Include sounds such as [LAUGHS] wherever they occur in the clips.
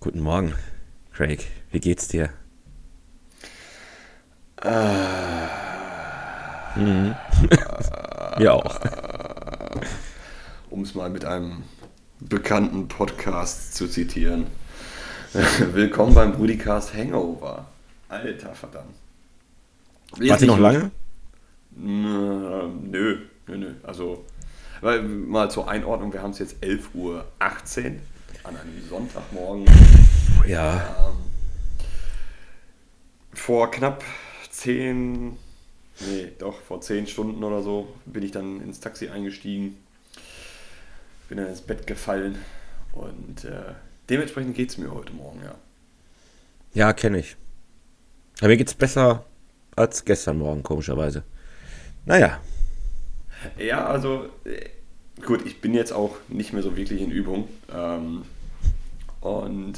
Guten Morgen, Craig. Wie geht's dir? Äh, Mhm. [LAUGHS] Mir auch. um es mal mit einem bekannten Podcast zu zitieren. [LAUGHS] Willkommen beim Brudicast Hangover. Alter verdammt. Wart ihr noch lange? Nö, nö, nö. Also, weil, mal zur Einordnung, wir haben es jetzt 11.18 Uhr an einem Sonntagmorgen. Ja. Ähm, vor knapp 10, nee, doch, vor 10 Stunden oder so bin ich dann ins Taxi eingestiegen, bin dann ins Bett gefallen und äh, dementsprechend geht es mir heute Morgen, ja. Ja, kenne ich. Aber mir geht's besser als gestern Morgen, komischerweise. Naja. Ja, also äh, gut, ich bin jetzt auch nicht mehr so wirklich in Übung. Ähm, und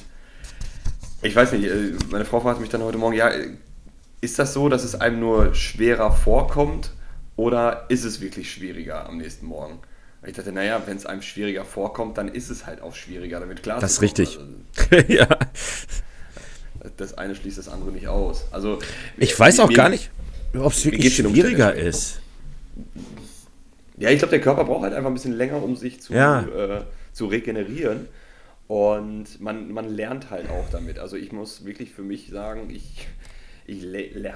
ich weiß nicht, äh, meine Frau fragt mich dann heute Morgen, ja, ist das so, dass es einem nur schwerer vorkommt oder ist es wirklich schwieriger am nächsten Morgen? Ich dachte, naja, wenn es einem schwieriger vorkommt, dann ist es halt auch schwieriger, damit klar Das ist richtig. Also, [LAUGHS] ja. das eine schließt das andere nicht aus. Also Ich weiß auch mir- gar nicht, ob es wirklich schwieriger ist. Ja, ich glaube, der Körper braucht halt einfach ein bisschen länger, um sich zu, Ja. äh, zu regenerieren. Und man, man lernt halt auch damit. Also ich muss wirklich für mich sagen, ich, ich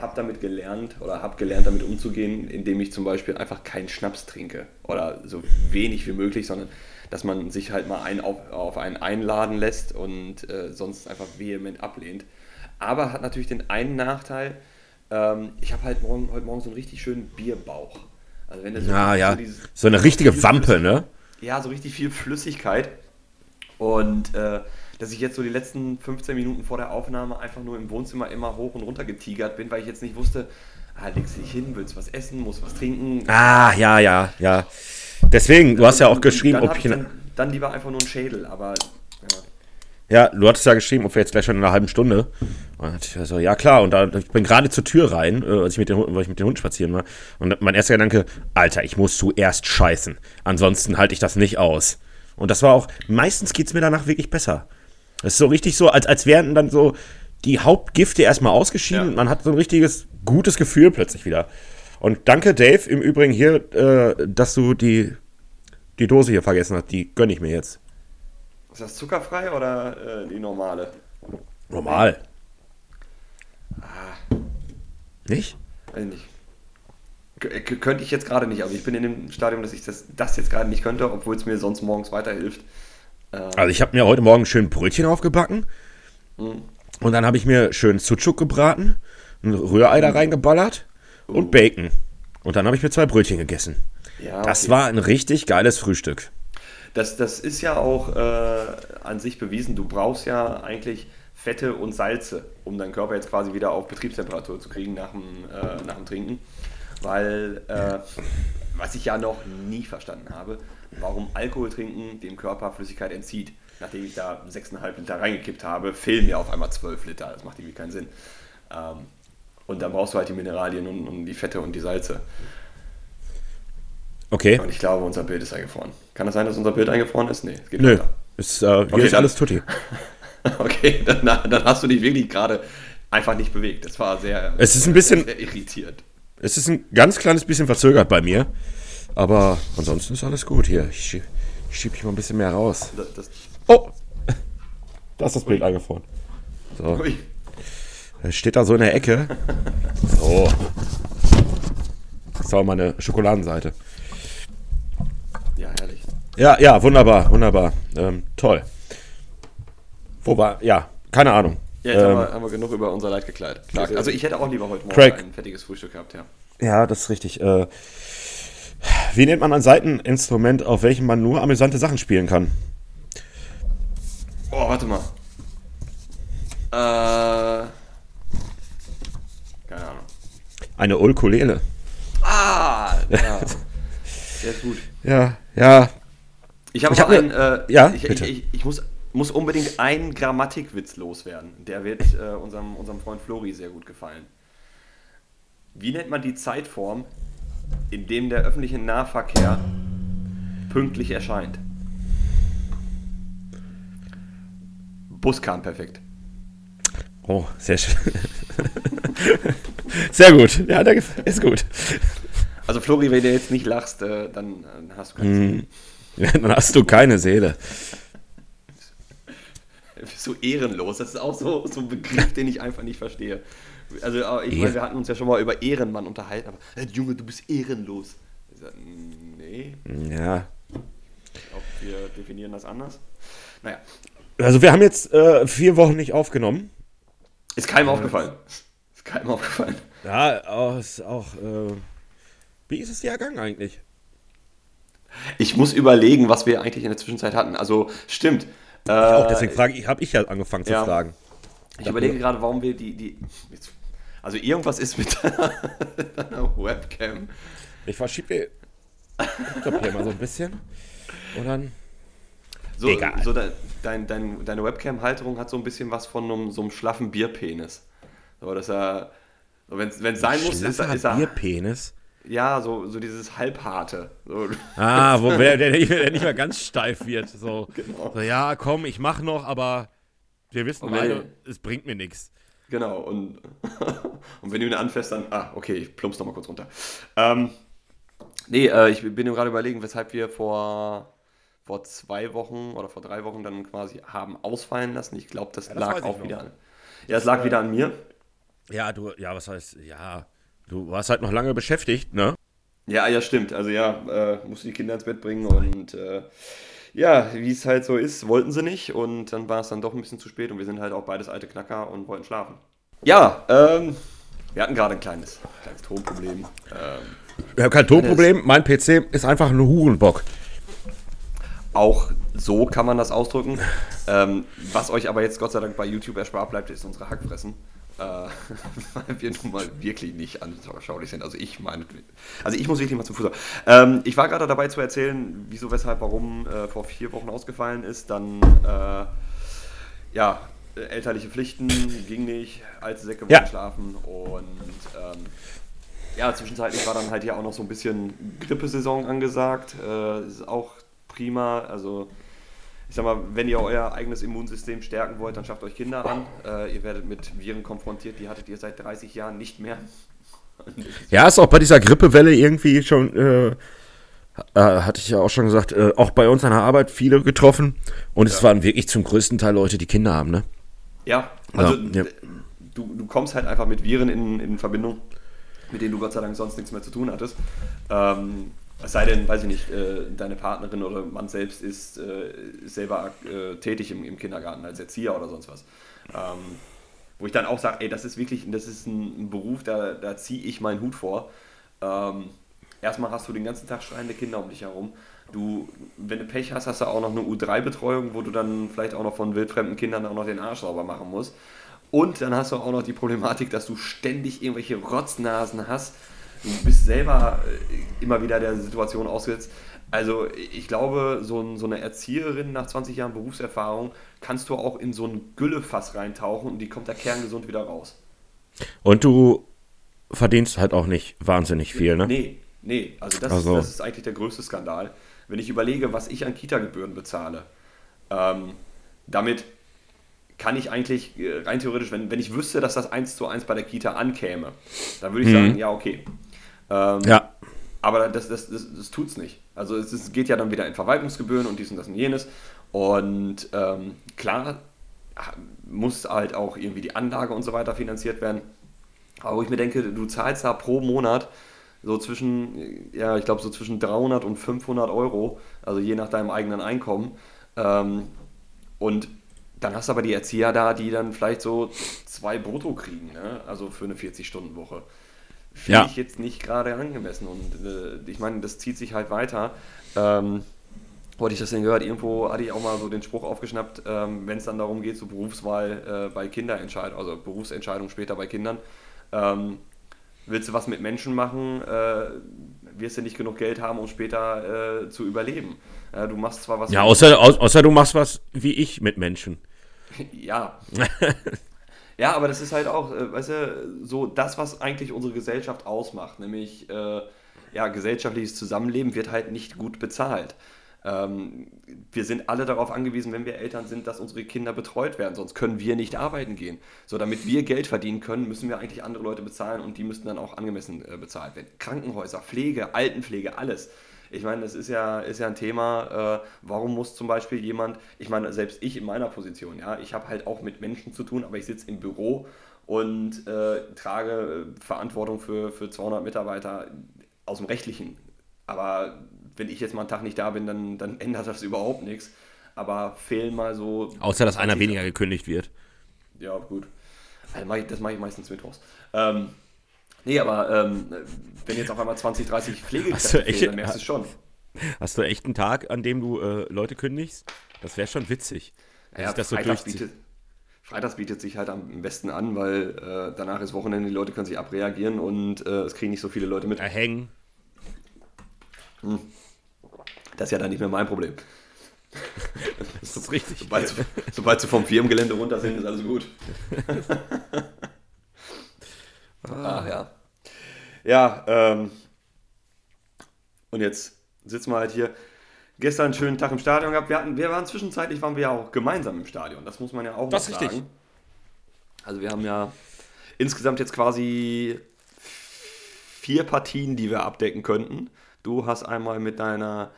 habe damit gelernt oder habe gelernt, damit umzugehen, indem ich zum Beispiel einfach keinen Schnaps trinke. Oder so wenig wie möglich, sondern dass man sich halt mal ein, auf, auf einen einladen lässt und äh, sonst einfach vehement ablehnt. Aber hat natürlich den einen Nachteil, ähm, ich habe halt morgen, heute Morgen so einen richtig schönen Bierbauch. Also wenn der so, Ja, ja. dieses- So eine richtige Wampe, ne? Ja, so richtig viel Flüssigkeit. Und äh, dass ich jetzt so die letzten 15 Minuten vor der Aufnahme einfach nur im Wohnzimmer immer hoch und runter getigert bin, weil ich jetzt nicht wusste, ah, legst dich hin, willst was essen, musst was trinken. Ah, ja, ja, ja. Deswegen, du hast ja auch geschrieben, ob ich. dann, dann lieber einfach nur einen Schädel, aber ja, ja. du hattest ja geschrieben, ob wir jetzt gleich schon in einer halben Stunde. Und ich so, ja klar. Und da, ich bin gerade zur Tür rein, äh, als ich mit den, weil ich mit den Hunden spazieren war. Und mein erster Gedanke, Alter, ich muss zuerst scheißen. Ansonsten halte ich das nicht aus. Und das war auch, meistens geht es mir danach wirklich besser. Es ist so richtig so, als, als wären dann so die Hauptgifte erstmal ausgeschieden Ja. und man hat so ein richtiges gutes Gefühl plötzlich wieder. Und danke, Dave, im Übrigen hier, äh, dass du die, die Dose hier vergessen hast. Die gönne ich mir jetzt. Ist das zuckerfrei oder äh, die normale? Normal. Nicht? Weiß ich nicht. Könnte ich jetzt gerade nicht. Also ich bin in dem Stadium, dass ich das, das jetzt gerade nicht könnte, obwohl es mir sonst morgens weiterhilft. Äh, Also ich habe mir heute Morgen schön Brötchen aufgebacken. mh. Und dann habe ich mir schön Sucuk gebraten, ein Rührei da reingeballert und Bacon. Und dann habe ich mir zwei Brötchen gegessen. ja, Das okay. war ein richtig geiles Frühstück. Das, das ist ja auch äh, an sich bewiesen. Du brauchst ja eigentlich Fette und Salze, um deinen Körper jetzt quasi wieder auf Betriebstemperatur zu kriegen nach dem, äh, nach dem Trinken. Weil, äh, was ich ja noch nie verstanden habe, warum Alkohol trinken dem Körper Flüssigkeit entzieht. Nachdem ich da 6,5 Liter reingekippt habe, fehlen mir auf einmal 12 Liter. Das macht irgendwie keinen Sinn. Ähm, und dann brauchst du halt die Mineralien und, und die Fette und die Salze. Okay. Und ich glaube, unser Bild ist eingefroren. Kann das sein, dass unser Bild eingefroren ist? Nee, es geht Nö. weiter. Ist, äh, hier Okay, ist dann- alles tutti. [LAUGHS] Okay, dann, dann hast du dich wirklich gerade einfach nicht bewegt. Das war sehr, Es ist ein bisschen- sehr irritiert. Es ist ein ganz kleines bisschen verzögert bei mir. Aber ansonsten ist alles gut hier. Ich, ich schiebe mich mal ein bisschen mehr raus. Das, das, Oh! [LAUGHS] Da ist das Bild eingefroren. So. Es steht da so in der Ecke. So. Das ist auch meine Schokoladenseite. ja, herrlich. Ja, ja, wunderbar, wunderbar. Ähm, toll. Wo war, ja, keine Ahnung. Ja, jetzt haben, ähm, wir, haben wir genug über unser Leid geklagt. Klagt. Also ich hätte auch lieber heute Morgen Craig. ein fettiges Frühstück gehabt, ja. ja, das ist richtig. Äh, wie nennt man ein Seiteninstrument, auf welchem man nur amüsante Sachen spielen kann? Oh, warte mal. Äh, keine Ahnung. Eine Ukulele. Ah, ja. [LAUGHS] Sehr gut. Ja, ja. Ich habe hab einen, ne- äh, ja, ich, bitte. ich, ich, ich muss, muss unbedingt einen Grammatikwitz loswerden. Der wird äh, unserem, unserem Freund Flori sehr gut gefallen. Wie nennt man die Zeitform, in dem der öffentliche Nahverkehr pünktlich erscheint? Bus kam perfekt. Oh, sehr schön. [LAUGHS] sehr gut. Ja, ist gut. Also Flori, wenn du jetzt nicht lachst, äh, dann, dann hast du keine. Seele. Dann hast du keine Seele. Du bist so ehrenlos. Das ist auch so, so ein Begriff, den ich einfach nicht verstehe. Also äh, ich meine, wir hatten uns ja schon mal über Ehrenmann unterhalten, aber äh, Junge, du bist ehrenlos. Ich sag, nee, Ja. ich glaube, wir definieren das anders. Naja, Also wir haben jetzt äh, vier Wochen nicht aufgenommen. ist keinem aufgefallen. Ist keinem aufgefallen. Ja, auch, ist auch äh, wie ist es dir ergangen eigentlich? Ich muss überlegen, was wir eigentlich in der Zwischenzeit hatten. Also stimmt. Äh, auch deswegen frage ich, habe ich ja angefangen zu ja. fragen. Ich überlege gerade, warum wir die, die. Also irgendwas ist mit deiner, [LAUGHS] deiner Webcam. Ich verschiebe hier mal so ein bisschen. Und dann. So, Egal. so de, dein, dein, deine Webcam-Halterung hat so ein bisschen was von einem, so einem schlaffen Bierpenis. So, dass er. Wenn es sein muss, ist er. Ist er Bierpenis. Ja, so, so dieses halbharte. So, Ah, wo der, der, nicht- der nicht mehr ganz steif wird. So, [LAUGHS] Genau. so ja, komm, ich mach noch, aber wir wissen beide, wenn- es bringt mir nichts. Genau, und, [LAUGHS] und wenn du ihn anfährst, dann. Ah, okay, ich plump's nochmal kurz runter. Ähm, nee, äh, ich bin mir gerade überlegen, weshalb wir vor, vor zwei Wochen oder vor drei Wochen dann quasi haben ausfallen lassen. Ich glaube, das, Ja, das lag auch wieder an. Ja, es lag wieder an mir. Ja, du, ja, was heißt, ja, du warst halt noch lange beschäftigt, ne? Ja, ja, stimmt. Also ja, äh, musste die Kinder ins Bett bringen und äh, ja, wie es halt so ist, wollten sie nicht und dann war es dann doch ein bisschen zu spät und wir sind halt auch beides alte Knacker und wollten schlafen. Ja, ähm, wir hatten gerade ein kleines, kleines Tonproblem. Ähm, Ich habe kein Tonproblem, mein PC ist einfach ein Hurenbock. auch so kann man das ausdrücken. Ähm, was euch aber jetzt Gott sei Dank bei YouTube erspart bleibt, ist unsere Hackfressen. Äh, [LAUGHS] weil wir nun mal wirklich nicht anschaulich sind. Also ich meine, also ich muss wirklich mal zum Fußball. Ähm, ich war gerade dabei zu erzählen, wieso, weshalb, warum äh, vor vier Wochen ausgefallen ist. Dann, äh, ja, elterliche Pflichten ging nicht, alte Säcke Ja. schlafen und ähm, ja, zwischenzeitlich war dann halt ja auch noch so ein bisschen Grippesaison angesagt. Äh, ist auch prima. Also, ich sag mal, wenn ihr euer eigenes Immunsystem stärken wollt, dann schafft euch Kinder an. Äh, ihr werdet mit Viren konfrontiert, die hattet ihr seit 30 Jahren nicht mehr. Ja, ist auch bei dieser Grippewelle irgendwie schon, äh, äh, hatte ich ja auch schon gesagt, äh, auch bei uns an der Arbeit viele getroffen. Und es waren wirklich zum größten Teil Leute, die Kinder haben, ne? Ja, also Ja, ja. Du, du kommst halt einfach mit Viren in, in Verbindung, mit denen du Gott sei Dank sonst nichts mehr zu tun hattest. Ähm, es sei denn, weiß ich nicht, äh, deine Partnerin oder man selbst ist, äh, selber äh, tätig im, im Kindergarten als Erzieher oder sonst was. Ähm, wo ich dann auch sage, ey, das ist wirklich, das ist ein, ein Beruf, da, da ziehe ich meinen Hut vor. Ähm, erstmal hast du den ganzen Tag schreiende Kinder um dich herum. Du, wenn du Pech hast, hast du auch noch eine U3-Betreuung, wo du dann vielleicht auch noch von wildfremden Kindern auch noch den Arsch sauber machen musst. Und dann hast du auch noch die Problematik, dass du ständig irgendwelche Rotznasen hast. Du bist selber äh, immer wieder der Situation ausgesetzt. Also ich glaube, so, ein, so eine Erzieherin nach 20 Jahren Berufserfahrung kannst du auch in so ein Güllefass reintauchen und die kommt da kerngesund wieder raus. Und du verdienst halt auch nicht wahnsinnig viel, ne? Nee, nee, also das, Also. das ist eigentlich der größte Skandal. Wenn ich überlege, was ich an Kita-Gebühren bezahle, ähm, damit kann ich eigentlich äh, rein theoretisch, wenn, wenn ich wüsste, dass das eins zu eins bei der Kita ankäme, dann würde ich sagen, ja, okay. Ähm, Ja. aber das, das, das, das tut es nicht. Also es, es geht ja dann wieder in Verwaltungsgebühren und dies und das und jenes. Und ähm, klar muss halt auch irgendwie die Anlage und so weiter finanziert werden. Aber wo ich mir denke, du zahlst da pro Monat so zwischen, ja, ich glaube so zwischen 300 und 500 Euro, also je nach deinem eigenen Einkommen. Ähm, und dann hast du aber die Erzieher da, die dann vielleicht so zwei Brutto kriegen, ne? also für eine 40-Stunden-Woche. Finde Ja. ich jetzt nicht gerade angemessen. Und äh, ich meine, das zieht sich halt weiter. Ähm, wo hatte ich das denn gehört? Irgendwo hatte ich auch mal so den Spruch aufgeschnappt, ähm, wenn es dann darum geht, so Berufswahl äh, bei Kinderentscheidung, also Berufsentscheidung später bei Kindern. Ähm, willst du was mit Menschen machen, äh, wirst du nicht genug Geld haben, um später äh, zu überleben. Äh, du machst zwar was. Ja, außer, au- außer du machst was wie ich mit Menschen. [LAUGHS] Ja. [LAUGHS] ja, aber das ist halt auch, äh, weißt du, so das, was eigentlich unsere Gesellschaft ausmacht, nämlich äh, ja, gesellschaftliches Zusammenleben wird halt nicht gut bezahlt. Ähm, wir sind alle darauf angewiesen, wenn wir Eltern sind, dass unsere Kinder betreut werden, sonst können wir nicht arbeiten gehen. So, damit wir Geld verdienen können, müssen wir eigentlich andere Leute bezahlen und die müssten dann auch angemessen äh, bezahlt werden. Krankenhäuser, Pflege, Altenpflege, alles. Ich meine, das ist ja, ist ja ein Thema, äh, warum muss zum Beispiel jemand, ich meine, selbst ich in meiner Position, ja, ich habe halt auch mit Menschen zu tun, aber ich sitze im Büro und äh, trage äh, Verantwortung für, für 200 Mitarbeiter aus dem Rechtlichen. Aber wenn ich jetzt mal einen Tag nicht da bin, dann, dann [LAUGHS] ändert das überhaupt nichts. Aber fehlen mal so. Außer, dass einer weniger gekündigt wird. Ja, gut. Also mach ich, das mache ich meistens mittwochs. Ähm, nee, aber ähm, wenn jetzt auf einmal 20, 30 Pflegekräfte fehlen, dann merkst du es schon. Hast du echt einen Tag, an dem du äh, Leute kündigst? Das wäre schon witzig. Ja, das so Freitags, bietet, Freitags bietet sich halt am besten an, weil äh, danach ist Wochenende, die Leute können sich abreagieren und äh, es kriegen nicht so viele Leute mit. Erhängen. Hm. Das ist ja dann nicht mehr mein Problem. [LAUGHS] Das ist richtig. Sobald, sobald sie vom Firmengelände runter sind, ist alles gut. [LAUGHS] Ach ja. Ja, ähm, und jetzt sitzen wir halt hier. Gestern einen schönen Tag im Stadion gehabt. Wir, hatten, wir waren zwischenzeitlich, waren wir ja auch gemeinsam im Stadion. Das muss man ja auch das noch sagen. Richtig. Also wir haben ja insgesamt jetzt quasi vier Partien, die wir abdecken könnten. Du hast einmal mit deiner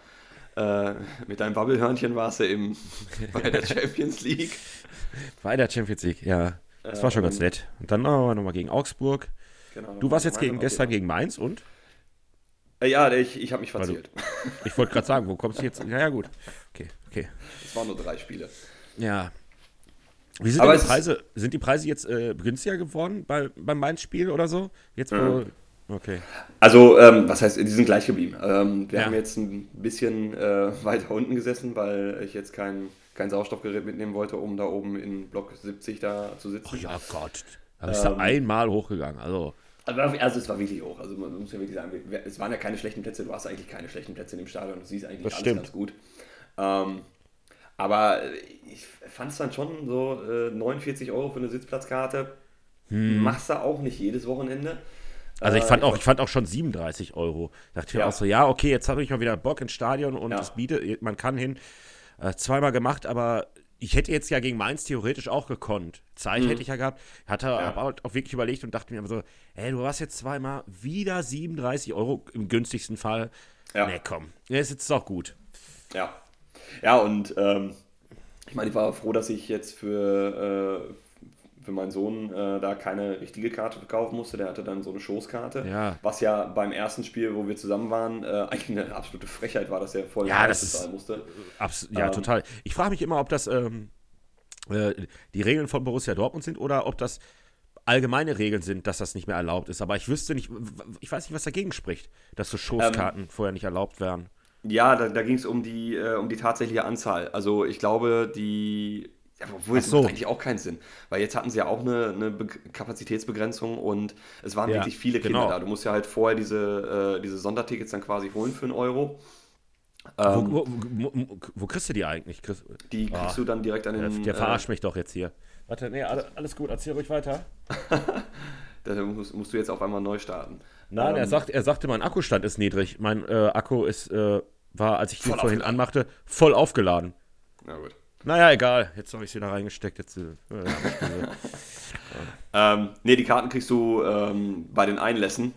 äh, mit deinem Wabbelhörnchen warst du im, [LAUGHS] bei der Champions League. Bei der Champions League, ja. Das war schon ganz ähm, nett. Und dann nochmal gegen Augsburg. Genau, du warst jetzt gegen, gestern gegen Mainz und? Äh, ja, ich, ich habe mich verzählt. [LAUGHS] ich wollte gerade sagen, wo kommst du jetzt? Ja, ja, gut. Okay, okay. Es waren nur drei Spiele. Ja. Wie sind die Preise? Sind die Preise jetzt äh, günstiger geworden bei, beim Mainz-Spiel oder so? Jetzt, mhm. Okay. Also, ähm, was heißt, die sind gleich geblieben. Ähm, wir ja. haben jetzt ein bisschen äh, weiter unten gesessen, weil ich jetzt kein, kein Sauerstoffgerät mitnehmen wollte, um da oben in Block 70 da zu sitzen. Oh ja Gott, da bist ähm, du einmal hochgegangen. Also. Also, es war wirklich hoch. Also man muss ja wirklich sagen, es waren ja keine schlechten Plätze. Du hast eigentlich keine schlechten Plätze in dem Stadion. Du siehst eigentlich das alles stimmt. ganz gut. Ähm, aber ich fand es dann schon so äh, 49 Euro für eine Sitzplatzkarte. Hm. Machst du auch nicht jedes Wochenende. Also ich fand, äh, auch, ich fand auch schon 37 Euro. Dachte ich ja. mir auch so, ja, okay, jetzt habe ich mal wieder Bock ins Stadion und es bietet, man kann hin. Äh, zweimal gemacht, aber ich hätte jetzt ja gegen Mainz theoretisch auch gekonnt. Zeit mhm. hätte ich ja gehabt. Hatte ja. aber auch wirklich überlegt und dachte mir so, ey, du warst jetzt zweimal wieder 37 Euro im günstigsten Fall. Ja. Nee, komm. Jetzt ist es auch gut. Ja. Ja, und ähm, ich meine, ich war froh, dass ich jetzt für, äh, für meinen Sohn äh, da keine richtige Karte verkaufen musste. Der hatte dann so eine Schoßkarte. Ja. Was ja beim ersten Spiel, wo wir zusammen waren, äh, [LAUGHS] eigentlich eine absolute Frechheit war, dass er voll ja, das bezahlen musste. ja, ähm, total. Ich frage mich immer, ob das ähm, äh, die Regeln von Borussia Dortmund sind oder ob das allgemeine Regeln sind, dass das nicht mehr erlaubt ist. Aber ich wüsste nicht, ich weiß nicht, was dagegen spricht, dass so Schoßkarten ähm, vorher nicht erlaubt wären. Ja, da, da ging es um die, äh, um die tatsächliche Anzahl. Also ich glaube, die ja, obwohl, es so. macht eigentlich auch keinen Sinn. Weil jetzt hatten sie ja auch eine, eine Kapazitätsbegrenzung und es waren ja, wirklich viele Kinder genau. da. Du musst ja halt vorher diese, äh, diese Sondertickets dann quasi holen für einen Euro. Ähm, wo, wo, wo, wo, kriegst du die eigentlich? Chris, die kriegst oh, du dann direkt an den. Der, der äh, verarscht mich doch jetzt hier. Warte, nee, alles gut, erzähl ruhig weiter. [LAUGHS] da musst, musst, du jetzt auf einmal neu starten. Nein, ähm, er, sagt, er sagte, mein Akkustand ist niedrig. Mein äh, Akku ist, äh, war, als ich den vorhin anmachte, voll aufgeladen. Na gut. Naja, egal. Jetzt habe ich sie da reingesteckt. Jetzt, äh, [LAUGHS] ähm, nee, die Karten kriegst du ähm, bei den Einlässen.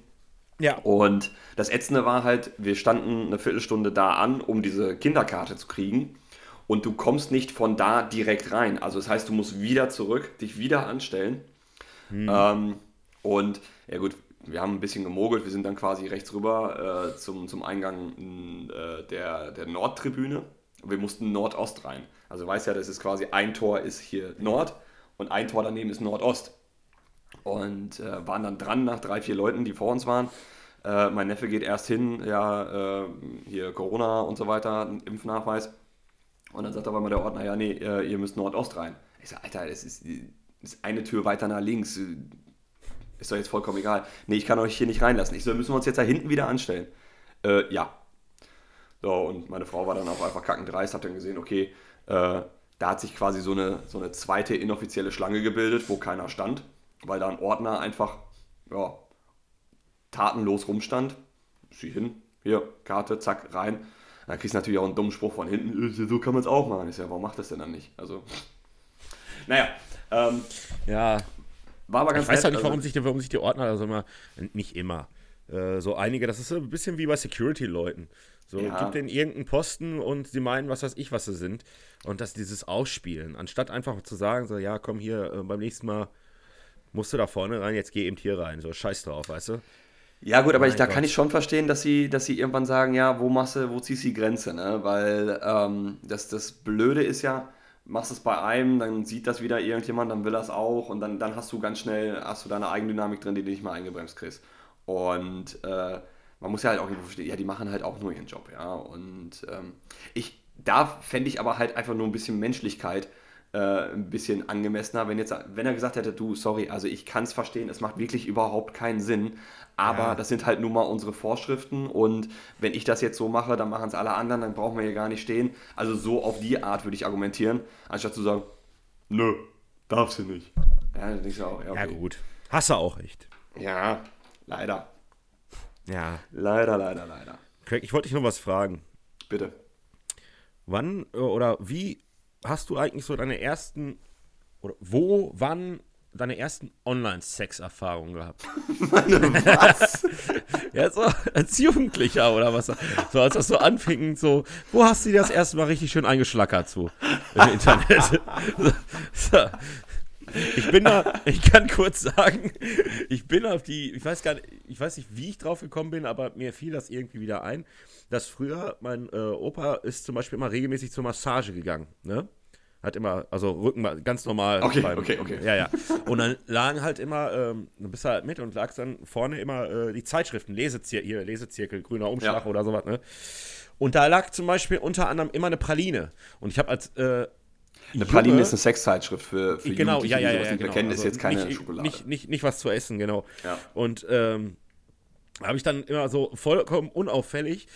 Ja. Und das Ätzende war halt, wir standen eine Viertelstunde da an, um diese Kinderkarte zu kriegen. Und du kommst nicht von da direkt rein. Also das heißt, du musst wieder zurück, dich wieder anstellen. Hm. Ähm, und ja gut, wir haben ein bisschen gemogelt. Wir sind dann quasi rechts rüber äh, zum, zum Eingang äh, der, der Nordtribüne. Wir mussten Nordost rein. Also weiß ja, das ist quasi ein Tor ist hier Nord und ein Tor daneben ist Nordost. Und äh, waren dann dran nach drei, vier Leuten, die vor uns waren. Äh, mein Neffe geht erst hin, ja, äh, hier Corona und so weiter, Impfnachweis. Und dann sagt aber mal der Ordner, ja, nee, äh, ihr müsst Nordost rein. Ich sage, Alter, das ist, ist eine Tür weiter nach links. Ist doch jetzt vollkommen egal. Nee, ich kann euch hier nicht reinlassen. Ich so, müssen wir uns jetzt da hinten wieder anstellen. Äh, ja, so, und meine Frau war dann auch einfach kackendreist, hat dann gesehen, okay, äh, da hat sich quasi so eine, so eine zweite inoffizielle Schlange gebildet, wo keiner stand, weil da ein Ordner einfach, ja, tatenlos rumstand. Sie hin, hier, Karte, zack, rein. Dann kriegst du natürlich auch einen dummen Spruch von hinten, äh, so kann man es auch machen. Ich sage, warum macht das denn dann nicht? Also, naja, ähm, Ja, war aber ganz ich weiß nett, auch nicht, also- warum sich, die- warum sich die Ordner, also immer, nicht immer, äh, so einige, das ist so ein bisschen wie bei Security-Leuten. So, Ja. gibt denen irgendeinen Posten und sie meinen, was weiß ich, was sie sind. Und das dieses Ausspielen. Anstatt einfach zu sagen, so, ja, komm hier, äh, beim nächsten Mal musst du da vorne rein, jetzt geh eben hier rein. So, scheiß drauf, weißt du? Ja, gut, aber ich, Mein da Gott. kann ich schon verstehen, dass sie, dass sie irgendwann sagen, ja, wo machst du, wo ziehst du die Grenze, ne? Weil ähm, das, das Blöde ist ja, machst es bei einem, dann sieht das wieder irgendjemand, dann will das auch und dann, dann hast du ganz schnell, hast du deine Eigendynamik drin, die du nicht mal eingebremst kriegst. Und äh, man muss ja halt auch irgendwo verstehen, ja, die machen halt auch nur ihren Job, ja. Und ähm, ich, da fände ich aber halt einfach nur ein bisschen Menschlichkeit äh, ein bisschen angemessener, wenn jetzt, wenn er gesagt hätte, du, sorry, also ich kann es verstehen, es macht wirklich überhaupt keinen Sinn, aber Ja. das sind halt nun mal unsere Vorschriften und wenn ich das jetzt so mache, dann machen es alle anderen, dann brauchen wir hier gar nicht stehen. Also so auf die Art würde ich argumentieren, anstatt zu sagen, nö, darf sie nicht. Ja, dann denkst du auch, ja, Ja, okay. gut. Hast du auch recht. Ja, leider. Ja. Leider, leider, leider. Craig, ich wollte dich noch was fragen. Bitte. Wann äh, oder wie hast du eigentlich so deine ersten, oder wo, wann deine ersten Online-Sex-Erfahrungen gehabt? [LAUGHS] Was? [LAUGHS] Ja, so als Jugendlicher oder was? So als das so anfing, so, wo hast du dir das erste Mal richtig schön eingeschlackert so im Internet? So, [LAUGHS] so. Ich bin da, ich kann kurz sagen, ich bin auf die, ich weiß gar nicht, ich weiß nicht, wie ich drauf gekommen bin, aber mir fiel das irgendwie wieder ein, dass früher mein äh, Opa ist zum Beispiel immer regelmäßig zur Massage gegangen, ne? Hat immer, also Rücken ganz normal. Okay, okay, okay. Ja, ja. Und dann lagen halt immer, ähm, du bist halt mit und lagst dann vorne immer äh, die Zeitschriften, Lesezirkel, hier, Lesezirkel, grüner Umschlag Ja. oder sowas, ne? Und da lag zum Beispiel unter anderem immer eine Praline. Und ich habe als äh, Eine Praline ist eine Sexzeitschrift für, für genau, Jugendliche, ja, ja, die sowas ja nicht genau. kennen, ist Also jetzt keine nicht, Schokolade. Nicht, nicht, nicht was zu essen, genau. Ja. Und ähm, habe ich dann immer so vollkommen unauffällig,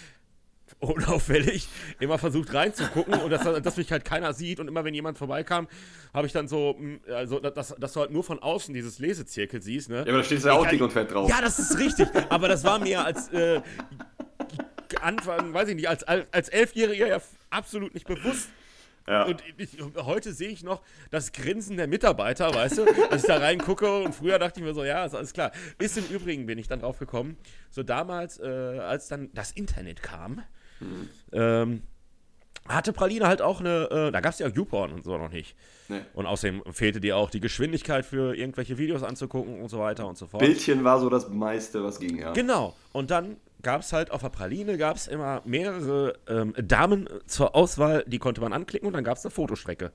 unauffällig immer versucht reinzugucken und dass, dass mich halt keiner sieht und immer wenn jemand vorbeikam, habe ich dann so, mh, also dass, dass du halt nur von außen dieses Lesezirkel siehst, ne? ja, aber da steht ja auch dick und fett drauf. Ja, das ist richtig. Aber das war mir als äh, Anfang, weiß ich nicht, als, als Elfjähriger ja absolut nicht bewusst. Ja. Und ich, heute sehe ich noch das Grinsen der Mitarbeiter, weißt du, als ich da reingucke und früher dachte ich mir so, ja, ist alles klar. Ist im Übrigen, bin ich dann drauf gekommen, so damals, äh, als dann das Internet kam, ähm, hatte Praline halt auch eine, äh, da gab es ja YouPorn und so noch nicht. Nee. Und außerdem fehlte dir auch die Geschwindigkeit für irgendwelche Videos anzugucken und so weiter und so fort. Bildchen war so das meiste, was ging, ja. Genau. Und dann gab es halt auf der Praline gab es immer mehrere ähm, Damen zur Auswahl, die konnte man anklicken und dann gab es eine Fotostrecke.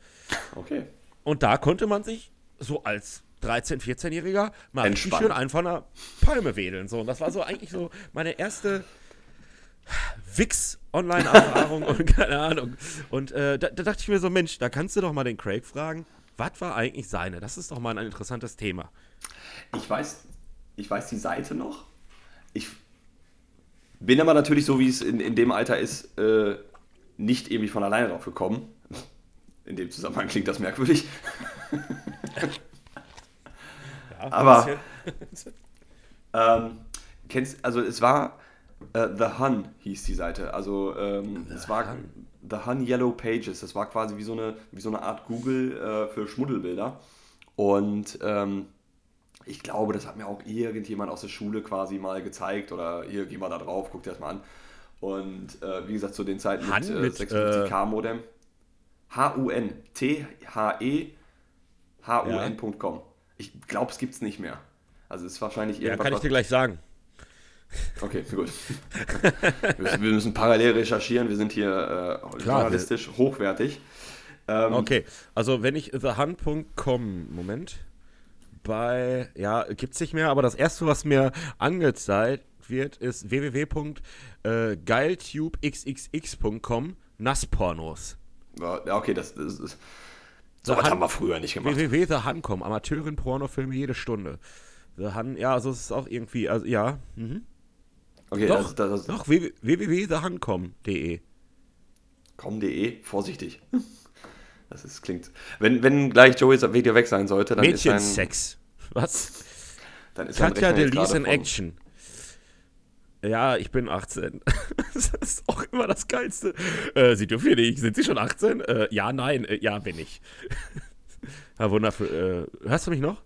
Okay. Und da konnte man sich so als 13-, 14-Jähriger mal richtig schön einfach einer Palme wedeln. So. Und das war so eigentlich so meine erste Wix-Online-Erfahrung und [LAUGHS] keine Ahnung. Und äh, da, da dachte ich mir so, Mensch, da kannst du doch mal den Craig fragen, was war eigentlich seine? Das ist doch mal ein interessantes Thema. Ich weiß, ich weiß die Seite noch. Ich bin aber natürlich, so wie es in, in dem Alter ist, äh, nicht irgendwie von alleine drauf gekommen. In dem Zusammenhang klingt das merkwürdig. Ja, [LAUGHS] Aber-. Ähm, kennst, also es war äh, The Hun hieß die Seite. Also ähm, es war The Hun Yellow Pages. Das war quasi wie so eine, wie so eine Art Google äh, für Schmuddelbilder. Und ähm, ich glaube, das hat mir auch irgendjemand aus der Schule quasi mal gezeigt oder mal da drauf, guck dir das mal an. Und äh, wie gesagt, zu den Zeiten mit, Han äh, mit, 56K-Modem. H-U-N. T-H-E H-U-N.com. Ich glaube, es gibt es nicht mehr. Also es ist wahrscheinlich Ja, irgendwas, kann ich dir gleich sagen. Okay, gut. [LAUGHS] wir, wir müssen parallel recherchieren. Wir sind hier äh, Klar, journalistisch hochwertig. Ähm, Okay, also wenn ich thehand.com, Moment, bei, ja, gibt's nicht mehr, aber das erste, was mir angezeigt wird, ist äh, www.geiltubexxx.com Nasspornos. Ja, okay, das, das ist. So was Hun- haben wir früher nicht gemacht. www.thehand.com, Amateurin Pornofilme jede Stunde. The Han, ja, also es ist auch irgendwie, also ja, mhm. Okay, doch, das, das, das, doch, www.thehand.com.de. com.de, vorsichtig. [LAUGHS] Das ist, klingt. Wenn, wenn gleich Joey wieder weg sein sollte, dann ist sein, Mädchensex. [LAUGHS] Was? dann ist Katja Delis in Action. Ja, ich bin 18. [LAUGHS] das ist auch immer das Geilste. Äh, Sie dürfen hier nicht. Sind Sie schon 18? Äh, ja, nein. Äh, ja, bin ich. [LAUGHS] ja, wundervoll. Äh, hörst du mich noch?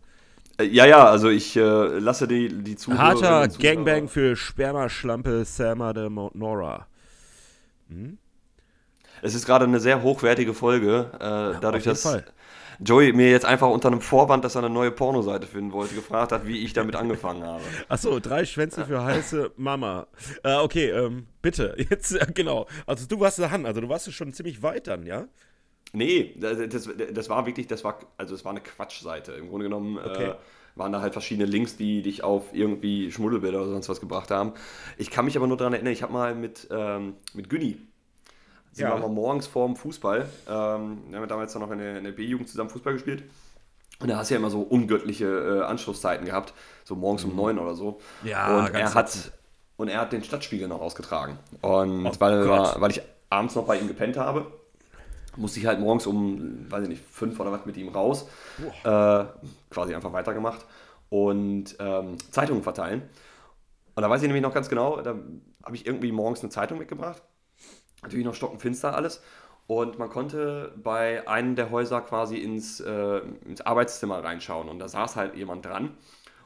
Äh, ja, ja, also ich äh, lasse die, die Zuhörer. Harter Gangbang für Sperma-Schlampe Selma de Nora. Hm? Es ist gerade eine sehr hochwertige Folge, dadurch, dass Fall. Joey mir jetzt einfach unter einem Vorwand, dass er eine neue Pornoseite finden wollte, gefragt hat, wie ich damit angefangen habe. Achso, drei Schwänze für heiße Mama. Äh, okay, ähm, bitte, [LAUGHS] jetzt, äh, genau. Also du warst da, also du warst schon ziemlich weit dann, ja? Nee, das, das war wirklich, das war, also es war eine Quatschseite. Im Grunde genommen okay. äh, waren da halt verschiedene Links, die dich auf irgendwie Schmuddelbilder oder sonst was gebracht haben. Ich kann mich aber nur daran erinnern, ich habe mal mit, ähm, mit Günni, sind ja. wir mal morgens vorm Fußball, ähm, wir haben damals noch in der, der B-Jugend zusammen Fußball gespielt. Und da hast du ja immer so ungöttliche äh, Anschlusszeiten gehabt, so morgens um mhm. neun oder so. Ja, und er hat und er hat den Stadtspiegel noch ausgetragen. Und oh weil, weil ich abends noch bei ihm gepennt habe, musste ich halt morgens um, weiß ich nicht, fünf oder was mit ihm raus. Äh, quasi einfach weitergemacht und ähm, Zeitungen verteilen. Und da weiß ich nämlich noch ganz genau, da habe ich irgendwie morgens eine Zeitung mitgebracht. Natürlich noch stockenfinster alles. Und man konnte bei einem der Häuser quasi ins, äh, ins Arbeitszimmer reinschauen. Und da saß halt jemand dran.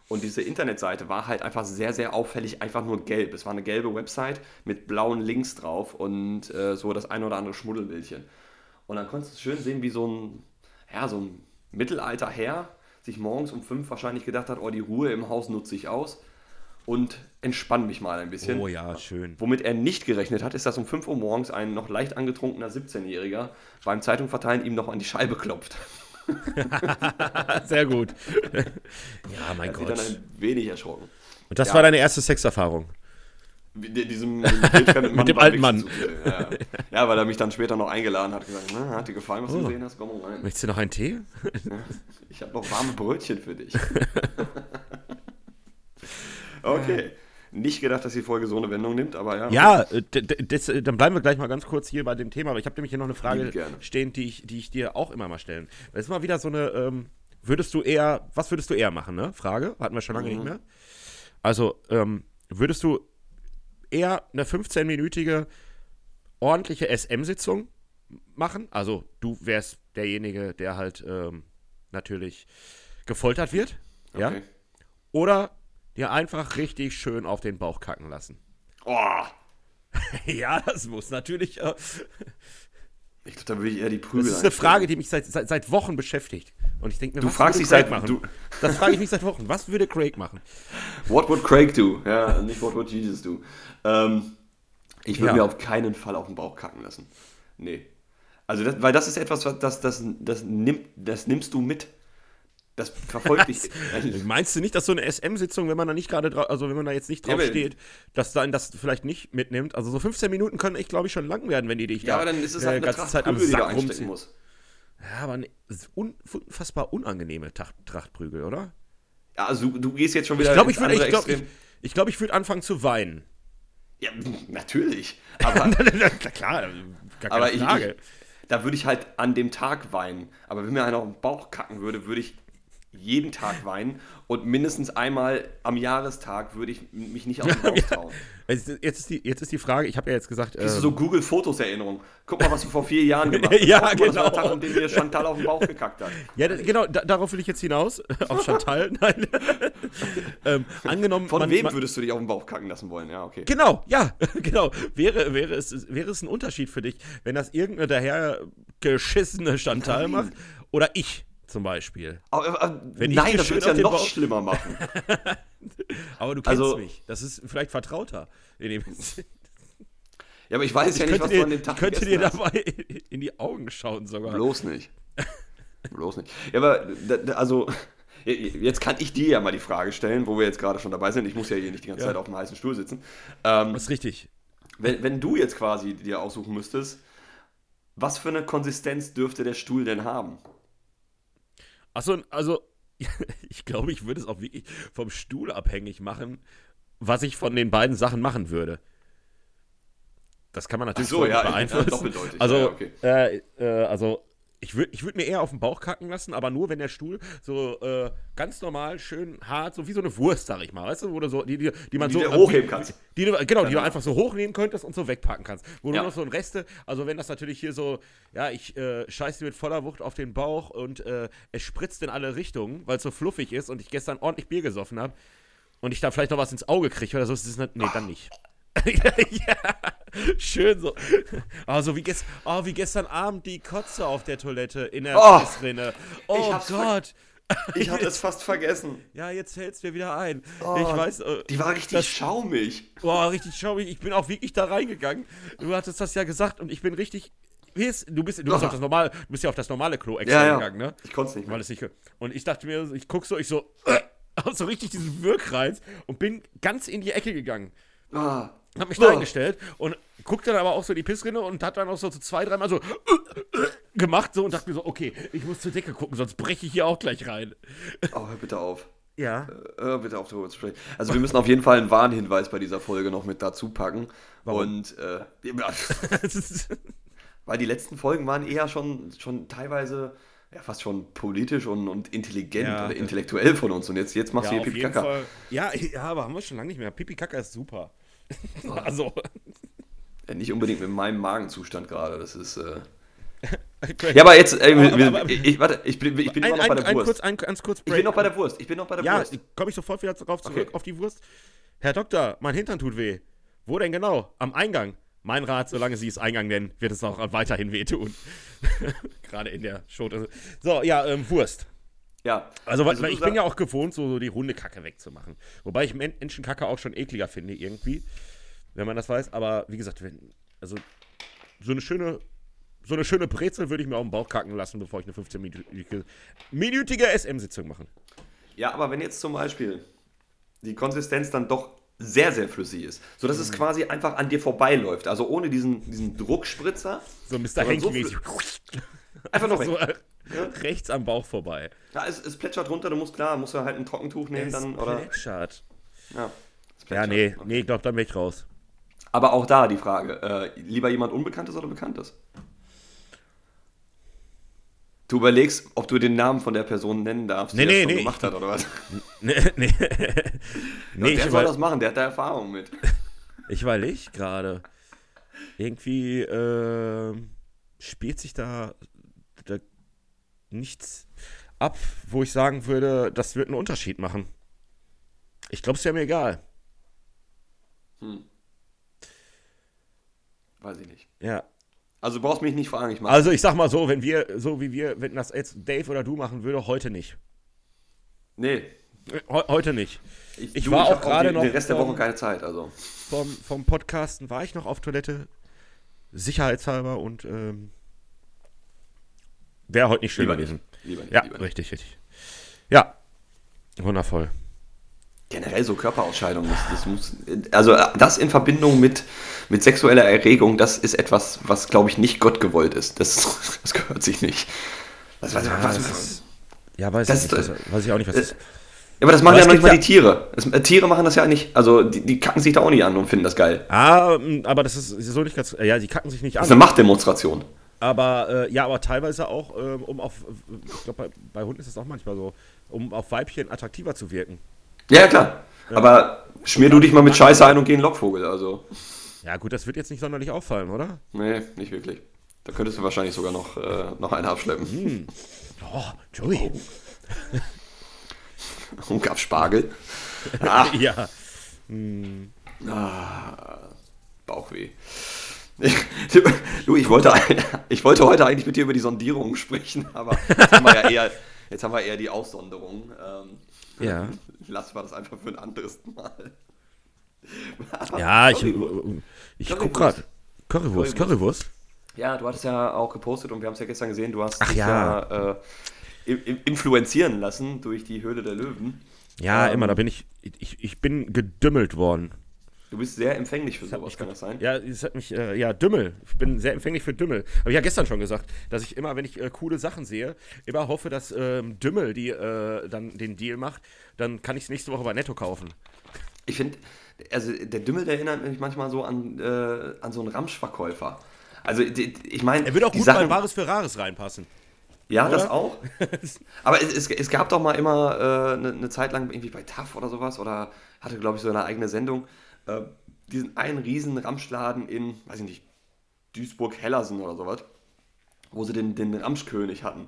Und diese Internetseite war halt einfach sehr, sehr auffällig, einfach nur gelb. Es war eine gelbe Website mit blauen Links drauf und äh, so das ein oder andere Schmuddelbildchen. Und dann konntest du schön sehen, wie so ein, ja, so ein Mittelalter-Herr sich morgens um fünf wahrscheinlich gedacht hat, oh, die Ruhe im Haus nutze ich aus und entspann mich mal ein bisschen. Oh ja, schön. Womit er nicht gerechnet hat, ist, dass um 5 Uhr morgens ein noch leicht angetrunkener 17-Jähriger beim Zeitungverteilen ihm noch an die Scheibe klopft. [LAUGHS] Sehr gut. ja, mein Gott. dann ein wenig erschrocken. Und das ja. war deine erste Sexerfahrung? diesem, mit dem [LAUGHS] alten Mann. Ja. ja. weil er mich dann später noch eingeladen hat, gesagt, Na, hat dir gefallen, was oh. du gesehen hast, komm rein. Möchtest du noch einen Tee? [LAUGHS] ich habe noch warme Brötchen für dich. okay. Nicht gedacht, dass die Folge so eine Wendung nimmt, aber ja. Ja, äh, das, äh, dann bleiben wir gleich mal ganz kurz hier bei dem Thema. Aber ich habe nämlich hier noch eine Frage stehen, die ich, die ich dir auch immer mal stellen. Das ist mal wieder so eine, ähm, würdest du eher, was würdest du eher machen, ne? Frage, hatten wir schon lange mhm. nicht mehr. Also, ähm, würdest du eher eine 15-minütige ordentliche SM-Sitzung machen. Also du wärst derjenige, der halt ähm, natürlich gefoltert wird. Okay. Ja. Oder dir einfach richtig schön auf den Bauch kacken lassen. Oh. [LAUGHS] ja, das muss natürlich. Äh, ich glaube, da würde ich eher die Prügel. Das ist eine Frage, die mich seit, seit, seit Wochen beschäftigt. Und ich denke mir, du was fragst dich seit machen? Du das frage ich mich seit Wochen. Was würde Craig machen? What would Craig do? Ja, nicht what would Jesus do. Ähm, ich würde ja. mir auf keinen Fall auf den Bauch kacken lassen. Nee. Also, das, weil das ist etwas, das, das, das, nimmt, das nimmst du mit. Das verfolgt dich. [LAUGHS] Meinst du nicht, dass so eine SM-Sitzung, wenn man da nicht gerade also wenn man da jetzt nicht drauf ja, steht, dass dann das vielleicht nicht mitnimmt? Also so 15 Minuten können echt, glaube ich, schon lang werden, wenn die dich ja, da aber dann ist es halt äh, ganze Zeit am Sack rumziehen. Muss. Ja, aber eine unfassbar unangenehme Trachtprügel, oder? Ja, also du, du gehst jetzt schon wieder. Ich glaube, ich würde ich glaub, ich, ich glaub, ich würd anfangen zu weinen. Ja, [LAUGHS] natürlich. [LAUGHS] Aber, klar, gar keine aber Frage. Ich, ich, da würde ich halt an dem Tag weinen. Aber wenn mir einer auf den Bauch kacken würde, würde ich jeden Tag weinen und mindestens einmal am Jahrestag würde ich mich nicht auf [LAUGHS] den Bauch trauen. Jetzt, ist die, jetzt ist die Frage, ich habe ja jetzt gesagt. Kriegst ähm, du so Google-Fotos-Erinnerung? Guck mal, was du vor vier Jahren [LAUGHS] gemacht hast. ja, genau. Das war der Tag, an dem dir Chantal auf den Bauch gekackt hat. Ja, genau, da, darauf will ich jetzt hinaus. [LAUGHS] auf Chantal, nein. ähm, angenommen. Von man, wem würdest du dich auf den Bauch kacken lassen wollen? Ja, okay. Genau, ja, genau. Wäre, wäre, es, wäre es ein Unterschied für dich, wenn das irgendeine daher geschissene Chantal macht oder ich? Zum Beispiel. Aber, aber, nein, das wird ja noch Bauch schlimmer [LAUGHS] machen. aber du kennst also, mich. Das ist vielleicht vertrauter. ja, aber ich weiß ich ja nicht, was dir, du an dem Tag Ich könnte dir hast. dabei in die Augen schauen sogar. Bloß nicht. Bloß nicht. Ja, aber also jetzt kann ich dir ja mal die Frage stellen, wo wir jetzt gerade schon dabei sind. Ich muss ja hier nicht die ganze ja. Zeit auf dem heißen Stuhl sitzen. Ähm, das ist richtig. Wenn, wenn du jetzt quasi dir aussuchen müsstest, was für eine Konsistenz dürfte der Stuhl denn haben? Achso, also [LAUGHS] ich glaube, ich würde es auch wirklich vom Stuhl abhängig machen, was ich von den beiden Sachen machen würde. Das kann man natürlich so, ja, [LAUGHS] beeinflussen. doppeldeutig. Also, ja, okay. äh, äh, also Ich würde ich würd mir eher auf den Bauch kacken lassen, aber nur, wenn der Stuhl so äh, ganz normal, schön hart, so wie so eine Wurst, sag ich mal, weißt du, wo du so, die, die, die man Die so. hochheben die, kannst. Die, du, genau, die du Genau. einfach so hochnehmen könntest und so wegpacken kannst. Wo Ja. du noch so ein Reste, also wenn das natürlich hier so, ja, ich äh, scheiße mit voller Wucht auf den Bauch und äh, es spritzt in alle Richtungen, weil es so fluffig ist und ich gestern ordentlich Bier gesoffen habe und ich da vielleicht noch was ins Auge kriege oder so, ist es nicht, nee, dann nicht. [LAUGHS] ja, schön so. Oh, so wie, gest oh, wie gestern Abend die Kotze auf der Toilette in der Oh, Pissrinne. Oh Gott. Ich hatte es fast vergessen. [LAUGHS] Ja, jetzt fällt's mir wieder ein. Oh, ich weiß. Äh, Die war richtig das- schaumig. Boah, richtig schaumig. Ich bin auch wirklich da reingegangen. Du hattest das ja gesagt und ich bin richtig. Du bist, du bist auf das normale, du bist ja auf das normale Klo extra Ja, ja. gegangen, ne? Ich konnte es nicht Weil es nicht. Und ich dachte mir, ich guck so, ich so, äh, [LAUGHS] hab so richtig diesen Wirkreiz und bin ganz in die Ecke gegangen. Ah. Hab mich da hingestellt und guck dann aber auch so in die Pissrinne und hat dann auch so, zwei, dreimal so gemacht so und dachte mir so, okay, ich muss zur Decke gucken, sonst breche ich hier auch gleich rein. Oh, hör bitte auf. Ja. Hör bitte auf, darüber zu sprechen. Also wir müssen auf jeden Fall einen Warnhinweis bei dieser Folge noch mit dazu packen. Warum? Und äh, ja, [LAUGHS] weil die letzten Folgen waren eher schon, schon teilweise ja, fast schon politisch und, und intelligent Ja. oder intellektuell von uns. Und jetzt, jetzt machst ja, du hier Pipi Kaka. Fall. Ja, ja, aber haben wir schon lange nicht mehr. Pipi Kaka ist super. [LAUGHS] also. Ja, nicht unbedingt mit meinem Magenzustand gerade. Das ist. Äh Ja, ja, aber jetzt, äh, Aber- aber- ich, ich, warte, ich bin, ich bin ein, immer noch bei ein, der ein, Wurst. kurz, ein, ganz kurz ich Break. bin noch bei der Wurst. Ich bin noch bei der Ja, Wurst. komme ich sofort wieder darauf zurück, Okay. auf die Wurst. Herr Doktor, mein Hintern tut weh. Wo denn genau? Am Eingang. Mein Rat, solange Sie es Eingang nennen, wird es auch weiterhin wehtun. [LAUGHS] Gerade in der Schote. So, ja, ähm, Wurst. Ja. Also, Also ich bin ja auch gewohnt, so, so die runde Kacke wegzumachen. Wobei ich Men- Menschenkacke auch schon ekliger finde, irgendwie. Wenn man das weiß. Aber wie gesagt, wenn, also so eine schöne, so eine schöne Brezel würde ich mir auf den Bauch kacken lassen, bevor ich eine 15-minütige minütige SM-Sitzung mache. Ja, aber wenn jetzt zum Beispiel die Konsistenz dann doch sehr, sehr flüssig ist, sodass Mhm. es quasi einfach an dir vorbeiläuft, also ohne diesen, diesen Druckspritzer, So Mr. Aber so. Einfach noch [LAUGHS] so äh, [LAUGHS] rechts am Bauch vorbei. Ja, es, es plätschert runter, du musst klar, musst du halt ein Trockentuch nehmen dann, oder? plätschert. Ja, es Ja, plätschert. nee, Okay. nee, ich glaube, dann bin ich raus. Aber auch da die Frage, äh, lieber jemand Unbekanntes oder Bekanntes? Du überlegst, ob du den Namen von der Person nennen darfst, die Nee, das nee, gemacht ich- hat, oder was? [LAUGHS] Nee, nee. nee der ich, soll das machen, der hat da Erfahrung mit. ich überlege gerade. Irgendwie ähm, spielt sich da nichts ab, wo ich sagen würde, das wird einen Unterschied machen. Ich glaube, es wäre mir egal. Weiß ich nicht. Ja. Also du brauchst mich nicht fragen, ich mach. Also ich sag mal so, wenn wir, so wie wir, wenn das jetzt Dave oder du machen würde, heute nicht. nee. He heute nicht. Ich du, war auch hab gerade noch Den Rest der Woche keine Zeit, also. vom, vom Podcasten war ich noch auf Toilette, sicherheitshalber und ähm, wäre heute nicht schön Lieber gewesen. nicht. Lieber nicht, Ja, lieber nicht. richtig, richtig. Ja, wundervoll. Generell so Körperausscheidungen, das, das muss. Also äh, das in Verbindung mit, mit sexueller Erregung, das ist etwas, was, glaube ich, nicht Gott gewollt ist. Das, [LAUGHS] das gehört sich nicht. Das, was, Ja, was, das ist, ja weiß, Das ich nicht, was, weiß ich auch nicht, was äh, das ist. Ja, aber das machen Aber ja noch nicht mal ja- die Tiere. Das, äh, Tiere machen das ja nicht. Also die, die kacken sich da auch nicht an und finden das geil. Ah, aber das ist so nicht ganz. Ja, die kacken sich nicht Das ist eine an. Machtdemonstration. Aber äh, ja, aber teilweise auch, ähm, um auf. Ich glaube, bei, bei Hunden ist das auch manchmal so, um auf Weibchen attraktiver zu wirken. Ja, ja, klar. Aber schmier du dich mal mit Scheiße ein und geh in den Lockvogel. Also, Ja, gut, das wird jetzt nicht sonderlich auffallen, oder? nee, nicht wirklich. Da könntest du wahrscheinlich sogar noch, äh, noch einen abschleppen. Oh, Joey. [LAUGHS] Und gab Spargel. [LAUGHS] Ah, Ja. Bauchweh. Du, ich wollte, ich wollte heute eigentlich mit dir über die Sondierung sprechen, aber jetzt haben wir ja eher, jetzt haben wir eher die Aussonderung. Ähm, Ja. Lassen wir das einfach für ein anderes Mal. Ja, ich, ich guck gerade. Currywurst, Currywurst. Ja, du hattest ja auch gepostet und wir haben es ja gestern gesehen, du hast Ach dich ja. ja, äh, influenzieren lassen durch die Höhle der Löwen. Ja, Ähm, immer, da bin ich, ich, ich bin gedümmelt worden. Du bist sehr empfänglich für hat sowas, kann das sein? Ja, es hat mich, äh, ja, Dümmel. Ich bin sehr empfänglich für Dümmel. Habe ich ja gestern schon gesagt, dass ich immer, wenn ich äh, coole Sachen sehe, immer hoffe, dass ähm, Dümmel die äh, dann den Deal macht. Dann kann ich es nächste Woche bei Netto kaufen. Ich finde, also der Dümmel, der erinnert mich manchmal so an, äh, an so einen Ramschverkäufer. Also die, ich meine, Er würde auch die gut bei Sachen, Wahres für Rares reinpassen. Ja, oder? das auch. [LAUGHS] Aber es, es, es, gab doch mal immer eine äh, ne Zeit lang irgendwie bei TAF oder sowas oder hatte, glaube ich, so eine eigene Sendung. Äh, diesen einen riesen Ramschladen in, weiß ich nicht, Duisburg-Hellersen oder sowas, wo sie den, den Ramschkönig hatten,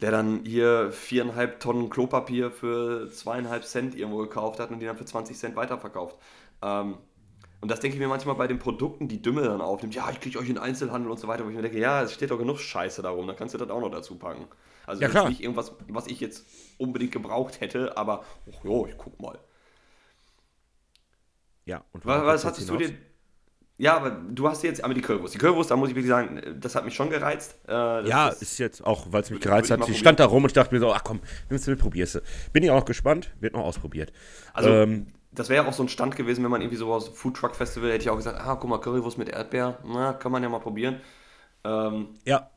der dann hier viereinhalb Tonnen Klopapier für zweieinhalb Cent irgendwo gekauft hat und die dann für 20 Cent weiterverkauft. Ähm, und das denke ich mir manchmal bei den Produkten, die Dümmel dann aufnimmt. Ja, ich kriege euch in Einzelhandel und so weiter. Wo ich mir denke, ja, es steht doch genug Scheiße darum, dann kannst du das auch noch dazu packen. Also ja, klar. nicht irgendwas, was ich jetzt unbedingt gebraucht hätte, aber, oh, jo, ich guck mal. Ja, und was, was hattest du dir. Ja, aber du hast jetzt aber die Currywurst. Die Currywurst, da muss ich wirklich sagen, das hat mich schon gereizt. Äh, ja, ist, ist, jetzt auch, weil es mich gereizt hat. Ich stand da rum und ich dachte mir so, ach komm, nimmst du mit, probierst du. Bin ich auch gespannt, wird noch ausprobiert. Also, ähm, das wäre ja auch so ein Stand gewesen, wenn man irgendwie so aus Food Truck Festival hätte ich auch gesagt, ah, guck mal, Currywurst mit Erdbeer, na, kann man ja mal probieren. Ähm, ja.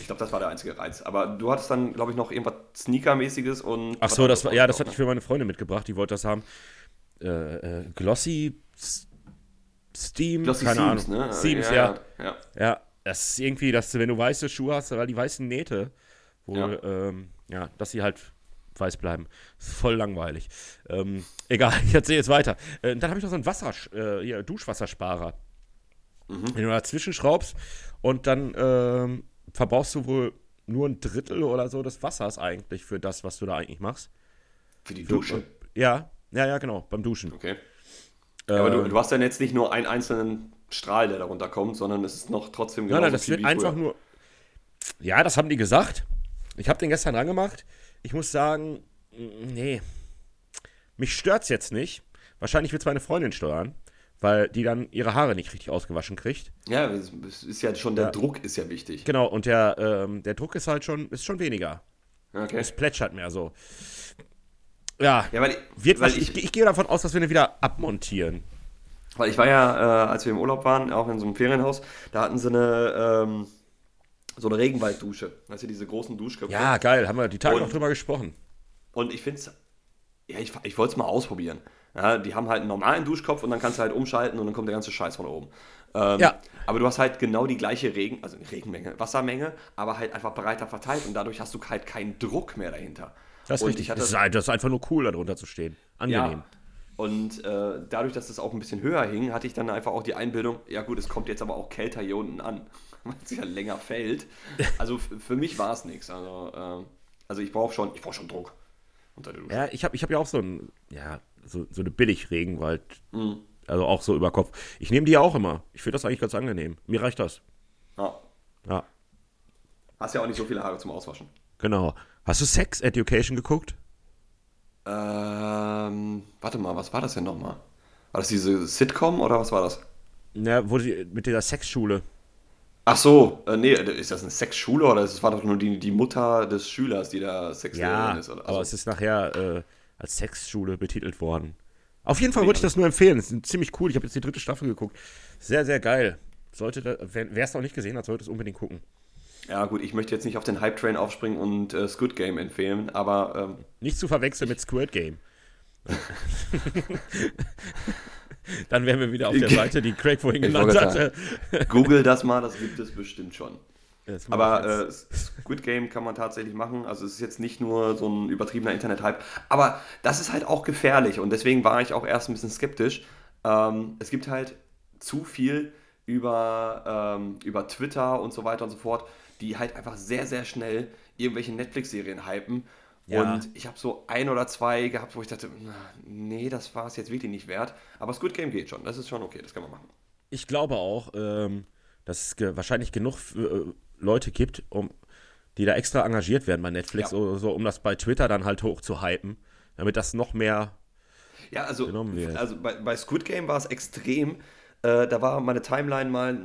Ich glaube, das war der einzige Reiz. Aber du hattest dann, glaube ich, noch irgendwas Sneaker-mäßiges und. Ach so, das war, ja, das hatte ich für meine Freunde mitgebracht, die wollte das haben. Äh, äh, Glossy Steam, Glossy keine Seams, Ahnung. Ne? Seams, ja, ja, ja. Ja, das ist irgendwie, dass wenn du weiße Schuhe hast, weil die weißen Nähte, wo, ja. Ähm, ja, dass sie halt weiß bleiben. voll langweilig. Ähm, egal, [LAUGHS] ich erzähle jetzt weiter. Äh, dann habe ich noch so einen Wasser, äh, Duschwassersparer. Mhm. Den du dazwischen schraubst und dann ähm, verbrauchst du wohl nur ein Drittel oder so des Wassers eigentlich für das, was du da eigentlich machst. Für die Dusche? Du, ja, ja, ja, genau, beim Duschen. Okay. Ja, aber du, ähm, du, hast dann jetzt nicht nur einen einzelnen Strahl, der darunter kommt, sondern es ist noch trotzdem genau. Nein, nein, das wird einfach nur. Ja, das haben die gesagt. Ich habe den gestern angemacht ich muss sagen, nee, mich stört's jetzt nicht. Wahrscheinlich wird es meine Freundin steuern, weil die dann ihre Haare nicht richtig ausgewaschen kriegt. Ja, es ist ja schon, der ja. Druck ist ja wichtig. Genau, und der, ähm, der Druck ist halt schon, ist schon weniger. Okay. Es plätschert mehr so. Ja, ja weil ich, wird weil ich, ich, ich, gehe davon aus, dass wir den wieder abmontieren. Weil ich war ja, äh, als wir im Urlaub waren, auch in so einem Ferienhaus, da hatten sie eine, ähm, so eine Regenwalddusche. Weißt du, diese großen Duschköpfe. Ja, geil, haben wir die Tage und, noch drüber gesprochen. Und ich finde es, ja, ich, ich wollte es mal ausprobieren. Ja, die haben halt einen normalen Duschkopf und dann kannst du halt umschalten und dann kommt der ganze Scheiß von oben. Ähm, ja. Aber du hast halt genau die gleiche Regen, also Regenmenge, Wassermenge, aber halt einfach breiter verteilt und dadurch hast du halt keinen Druck mehr dahinter. Das ist richtig. Das, das, ist, einfach nur cool, darunter zu stehen. Angenehm. Ja. Und äh, dadurch, dass es das auch ein bisschen höher hing, hatte ich dann einfach auch die Einbildung, ja gut, es kommt jetzt aber auch kälter hier unten an. [LAUGHS] weil es ja länger fällt. [LAUGHS] Also für mich war es nichts. Also, äh, also ich brauche schon, brauch schon Druck unter der Dusche. Ja, ich habe ich hab ja auch so, ein, ja, so, so eine Billig-Regenwald. Mhm. Also auch so über Kopf. Ich nehme die ja auch immer. Ich finde das eigentlich ganz angenehm. Mir reicht das. Ja. Ja. Hast ja auch nicht so viele Haare zum Auswaschen. Genau. Hast du Sex Education geguckt? Ähm, warte mal, was war das denn nochmal? War das diese Sitcom oder was war das? Ja, wo die, mit dieser Sexschule. Ach so, äh, nee, ist das eine Sexschule oder es war doch nur die, die Mutter des Schülers, die da Sexlehrerin ja, ist? Oder? Also, aber es ist nachher äh, als Sexschule betitelt worden. Auf jeden Fall würde ich das nur empfehlen. Es ist ziemlich cool. Ich habe jetzt die dritte Staffel geguckt. Sehr, sehr geil. Sollte, wer es noch nicht gesehen hat, sollte es unbedingt gucken. Ja, gut, ich möchte jetzt nicht auf den Hype-Train aufspringen und äh, Squid Game empfehlen, aber. Ähm, nicht zu verwechseln mit Squid Game. [LAUGHS] Dann wären wir wieder auf der Seite, die Craig vorhin genannt hatte. Google das mal, das gibt es bestimmt schon. aber äh, Squid Game kann man tatsächlich machen. Also es ist jetzt nicht nur so ein übertriebener Internet-Hype. Aber das ist halt auch gefährlich und deswegen war ich auch erst ein bisschen skeptisch. Ähm, es gibt halt zu viel über, ähm, über Twitter und so weiter und so fort, die halt einfach sehr, sehr schnell irgendwelche Netflix-Serien hypen ja. Und ich habe so ein oder zwei gehabt, wo ich dachte, nee, das war es jetzt wirklich nicht wert. Aber Squid Game geht schon, das ist schon okay, das kann man machen. Ich glaube auch, ähm, dass es wahrscheinlich genug äh, Leute gibt, um, die da extra engagiert werden bei Netflix ja. oder so, um das bei Twitter dann halt hoch zu hypen, damit das noch mehr ja, also, also bei, bei Squid Game war es extrem. Äh, da war meine Timeline mal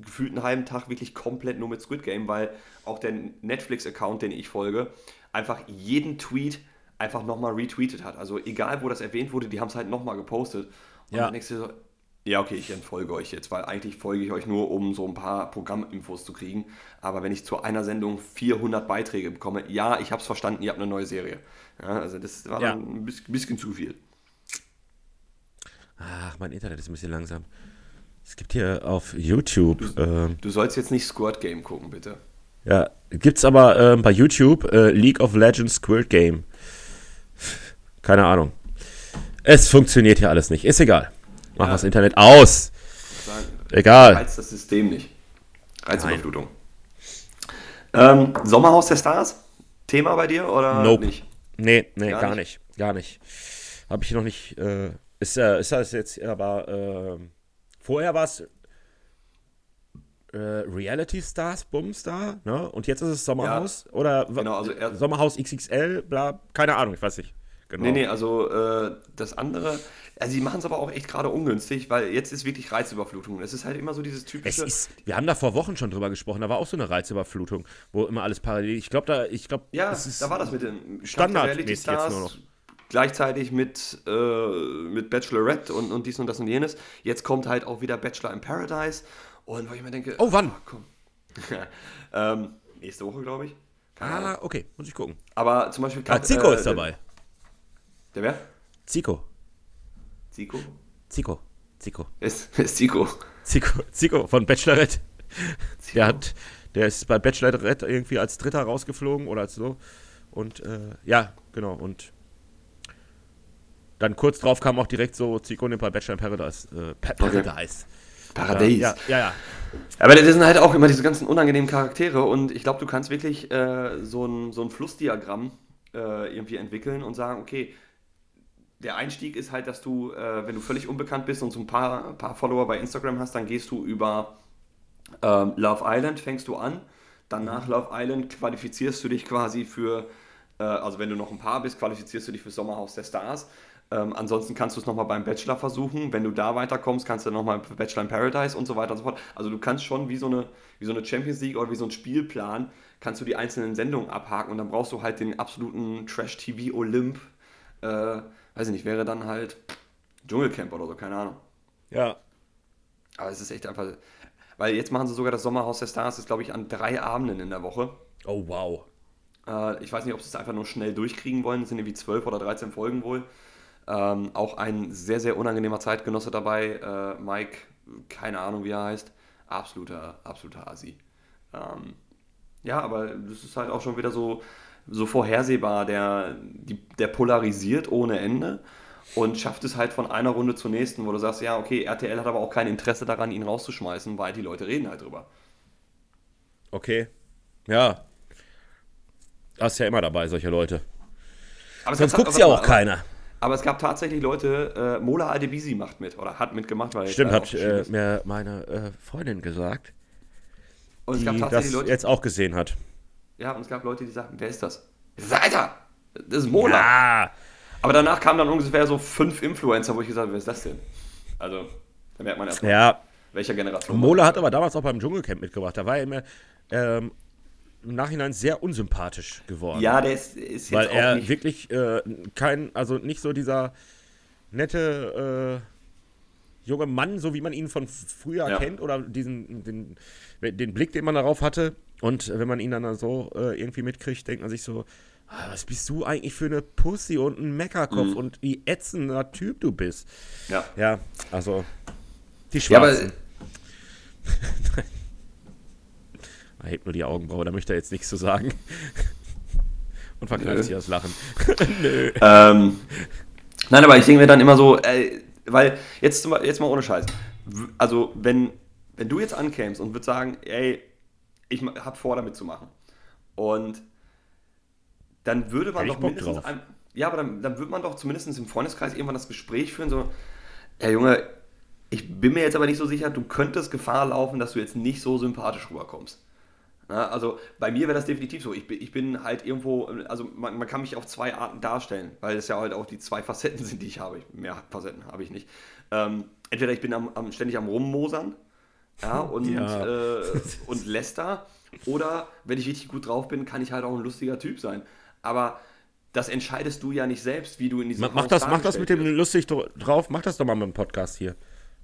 gefühlt einen halben Tag wirklich komplett nur mit Squid Game, weil auch der Netflix-Account, den ich folge, einfach jeden Tweet einfach nochmal retweetet hat. Also egal, wo das erwähnt wurde, die haben es halt nochmal gepostet. Und ja. dann denkst du so, ja, okay, ich entfolge euch jetzt, weil eigentlich folge ich euch nur, um so ein paar Programminfos zu kriegen. Aber wenn ich zu einer Sendung 400 Beiträge bekomme, ja, ich habe es verstanden, ihr habt eine neue Serie. Ja, also das war ja. ein bisschen, bisschen zu viel. Ach, mein Internet ist ein bisschen langsam. Es gibt hier auf YouTube. Du, ähm, du sollst jetzt nicht Squirt Game gucken, bitte. Ja, gibt's aber äh, bei YouTube äh, League of Legends Squirt Game. Keine Ahnung. Es funktioniert hier alles nicht. Ist egal. Mach Ja. das Internet aus. Egal. Reizt das System nicht. Reizüberflutung. Ähm, Sommerhaus der Stars? Thema bei dir oder Nope. nicht? Nee, nee, Gar gar, nicht. Gar nicht. Habe ich noch nicht. Äh, ist, äh, ist das jetzt aber. Äh, vorher war es äh, Reality Stars, Bumstar, ne? Und jetzt ist es Sommerhaus? Oder wa- Genau, also er- Sommerhaus XXL, bla. Keine Ahnung, ich weiß nicht. Genau. Nee, nee, also äh, das andere, also die machen es aber auch echt gerade ungünstig, weil jetzt ist wirklich Reizüberflutung. Es ist halt immer so dieses Es typische. ist, wir haben da vor Wochen schon drüber gesprochen, da war auch so eine Reizüberflutung, wo immer alles parallel. Ich glaube, da, ich glaube, ja, da war das mit den standardmäßig Reality jetzt Stars nur noch. Gleichzeitig mit, äh, mit Bachelorette und, und dies und das und jenes. Jetzt kommt halt auch wieder Bachelor in Paradise und wo ich mir denke, Oh, wann? komm. [LAUGHS] ähm, nächste Woche, glaube ich. Keine. Ah, okay, muss ich gucken. Aber zum Beispiel. Ah, Zico äh, ist dabei. Der wer? Zico. Zico? Zico. Zico. Ist, ist Zico. Zico, Zico von Bachelorette. Der hat, der ist bei Bachelorette irgendwie als Dritter rausgeflogen oder als so. Und äh, ja, genau. Und dann kurz drauf kam auch direkt so Zico nimmt bei Bachelor in Paradise. Äh, pa Paradise. Paradies. Ja, ja, ja. Aber das sind halt auch immer diese ganzen unangenehmen Charaktere und ich glaube, du kannst wirklich äh, so, ein, so ein Flussdiagramm äh, irgendwie entwickeln und sagen, okay, der Einstieg ist halt, dass du, äh, wenn du völlig unbekannt bist und so ein paar, paar Follower bei Instagram hast, dann gehst du über ähm, Love Island, fängst du an. Dann nach Love Island qualifizierst du dich quasi für, äh, also wenn du noch ein Paar bist, qualifizierst du dich für Sommerhaus der Stars. Ähm, ansonsten kannst du es nochmal beim Bachelor versuchen. Wenn du da weiterkommst, kannst du nochmal Bachelor in Paradise und so weiter und so fort. Also du kannst schon wie so, eine, wie so eine Champions League oder wie so ein Spielplan, kannst du die einzelnen Sendungen abhaken und dann brauchst du halt den absoluten Trash-TV-Olymp. Äh, weiß ich nicht, wäre dann halt Dschungelcamp oder so, keine Ahnung. Ja. Aber es ist echt einfach. Weil jetzt machen sie sogar das Sommerhaus der Stars, ist glaube ich an drei Abenden in der Woche. Oh, wow. Äh, ich weiß nicht, ob sie es einfach nur schnell durchkriegen wollen. Es sind irgendwie 12 oder 13 Folgen wohl. Ähm, auch ein sehr, sehr unangenehmer Zeitgenosse dabei. Äh, Mike, keine Ahnung, wie er heißt. Absoluter, absoluter Asi. Ähm, ja, aber das ist halt auch schon wieder so, so vorhersehbar. Der, die, der polarisiert ohne Ende und schafft es halt von einer Runde zur nächsten, wo du sagst, ja, okay, RTL hat aber auch kein Interesse daran, ihn rauszuschmeißen, weil die Leute reden halt drüber. Okay. Ja. Das ist ja immer dabei, solche Leute. Aber Sonst guckt ja aber- auch keiner. Aber es gab tatsächlich Leute, äh, Mola Adebisi macht mit oder hat mitgemacht, weil Stimmt, hat äh, mir meine äh, Freundin gesagt, und es die gab das tatsächlich Leute, jetzt auch gesehen hat. ja, und es gab Leute, die sagten, wer ist das? Alter, das ist Mola. Ja. Aber danach kamen dann ungefähr so fünf Influencer, wo ich gesagt habe, wer ist das denn? Also, da merkt man erstmal, Ja, welcher Generation. Mola hat aber damals auch beim Dschungelcamp mitgebracht. Da war er immer ähm, im Nachhinein sehr unsympathisch geworden. Ja, der ist, ist jetzt weil auch er wirklich äh, kein, also nicht so dieser nette äh, junge Mann, so wie man ihn von früher Ja. kennt, oder diesen, den, den Blick, den man darauf hatte. Und wenn man ihn dann so äh, irgendwie mitkriegt, denkt man sich so, ah, was bist du eigentlich für eine Pussy und ein Meckerkopf Mhm. und wie ätzender Typ du bist. Ja. Ja, also die Ja, Schwarzen. [LAUGHS] er hebt nur die Augenbraue, da möchte er jetzt nichts zu sagen. [LAUGHS] Und verkneift sich das Lachen. [LAUGHS] Nö. Ähm, nein, aber ich denke mir dann immer so, äh, weil jetzt, jetzt mal ohne Scheiß. Also, wenn, wenn du jetzt ankämst und würdest sagen, ey, ich hab vor, damit zu machen. Und dann würde man doch mindestens. Ein, ja, aber dann, dann würde man doch zumindest im Freundeskreis irgendwann das Gespräch führen, so, ja, Junge, ich bin mir jetzt aber nicht so sicher, du könntest Gefahr laufen, dass du jetzt nicht so sympathisch rüberkommst. Na, also bei mir wäre das definitiv so. Ich bin, ich bin halt irgendwo, also man, man kann mich auf zwei Arten darstellen, weil es ja halt auch die zwei Facetten sind, die ich habe. Mehr Facetten habe ich nicht. Ähm, entweder ich bin am, am, ständig am Rummosern ja, [LAUGHS] und, Ja. Äh, und läster, oder wenn ich richtig gut drauf bin, kann ich halt auch ein lustiger Typ sein. Aber das entscheidest du ja nicht selbst, wie du in diesem Ma- Mach Haus das, mach das mit dem lustig dr- drauf, mach das doch mal mit dem Podcast hier.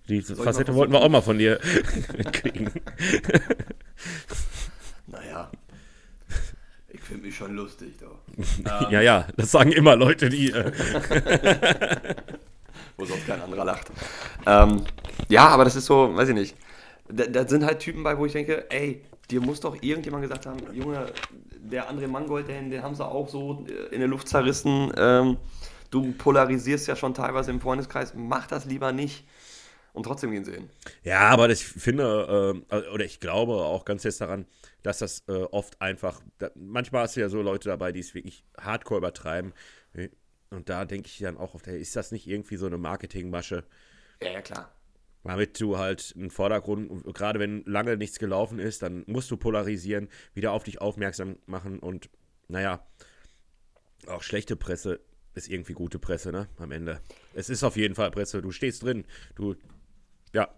Die mal Facette wollten wir auch mal von dir [LAUGHS] mitkriegen. [LAUGHS] Finde mich schon lustig, doch. [LAUGHS] Ja, ja, das sagen immer Leute, die. Äh, [LAUGHS] wo sonst kein anderer lacht. Ähm, ja, aber das ist so, weiß ich nicht. Da, da sind halt Typen bei, wo ich denke, ey, dir muss doch irgendjemand gesagt haben, Junge, der André Mangold, den, den haben sie auch so äh, in der Luft zerrissen. Ähm, du polarisierst ja schon teilweise im Freundeskreis, mach das lieber nicht. Und trotzdem gehen sie hin. Ja, aber ich finde, äh, oder ich glaube auch ganz fest daran, dass das äh, oft einfach, da, manchmal hast du ja so Leute dabei, die es wirklich hardcore übertreiben. Und da denke ich dann auch oft, hey, ist das nicht irgendwie so eine Marketingmasche? Ja, ja, klar. Damit du halt einen Vordergrund, gerade wenn lange nichts gelaufen ist, dann musst du polarisieren, wieder auf dich aufmerksam machen und naja, auch schlechte Presse ist irgendwie gute Presse, ne? Am Ende. Es ist auf jeden Fall Presse. Du stehst drin. Du, ja,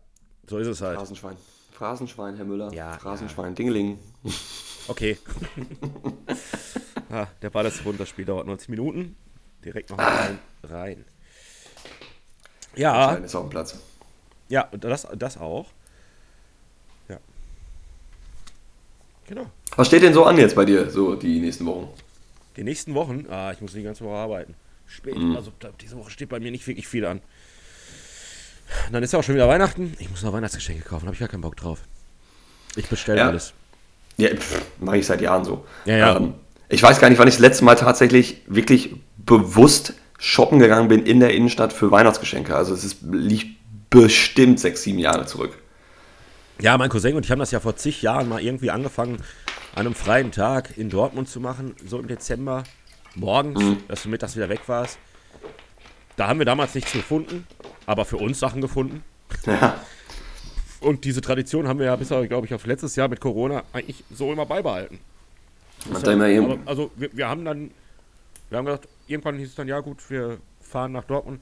so ist es halt. Phrasenschwein. Phrasenschwein, Herr Müller. Ja, Phrasenschwein. Ja. Dingeling. Okay. [LAUGHS] ah, der Ball ist rund. Das Spiel dauert 90 Minuten. Direkt noch ah. rein. rein. Ja. Ist auf dem Platz. Ja, das, das auch. Ja. Genau. Was steht denn so an jetzt bei dir, so die nächsten Wochen? Die nächsten Wochen? Ah, ich muss die ganze Woche arbeiten. Spät. Mhm. Also diese Woche steht bei mir nicht wirklich viel an. Dann ist ja auch schon wieder Weihnachten. Ich muss noch Weihnachtsgeschenke kaufen, habe ich gar keinen Bock drauf. Ich bestelle ja. alles. Ja, mache ich seit Jahren so. Ja, ja. Ähm, ich weiß gar nicht, wann ich das letzte Mal tatsächlich wirklich bewusst shoppen gegangen bin in der Innenstadt für Weihnachtsgeschenke. Also es ist, liegt bestimmt sechs, sieben Jahre zurück. Ja, mein Cousin und ich haben das ja vor zig Jahren mal irgendwie angefangen, an einem freien Tag in Dortmund zu machen, so im Dezember, morgens, mhm. dass du mittags wieder weg warst. Da haben wir damals nichts gefunden, aber für uns Sachen gefunden. Ja. Und diese Tradition haben wir ja bis, glaube ich, auf letztes Jahr mit Corona eigentlich so immer beibehalten. Ja, immer also wir, wir, haben dann, wir haben gesagt, irgendwann hieß es dann, ja gut, wir fahren nach Dortmund,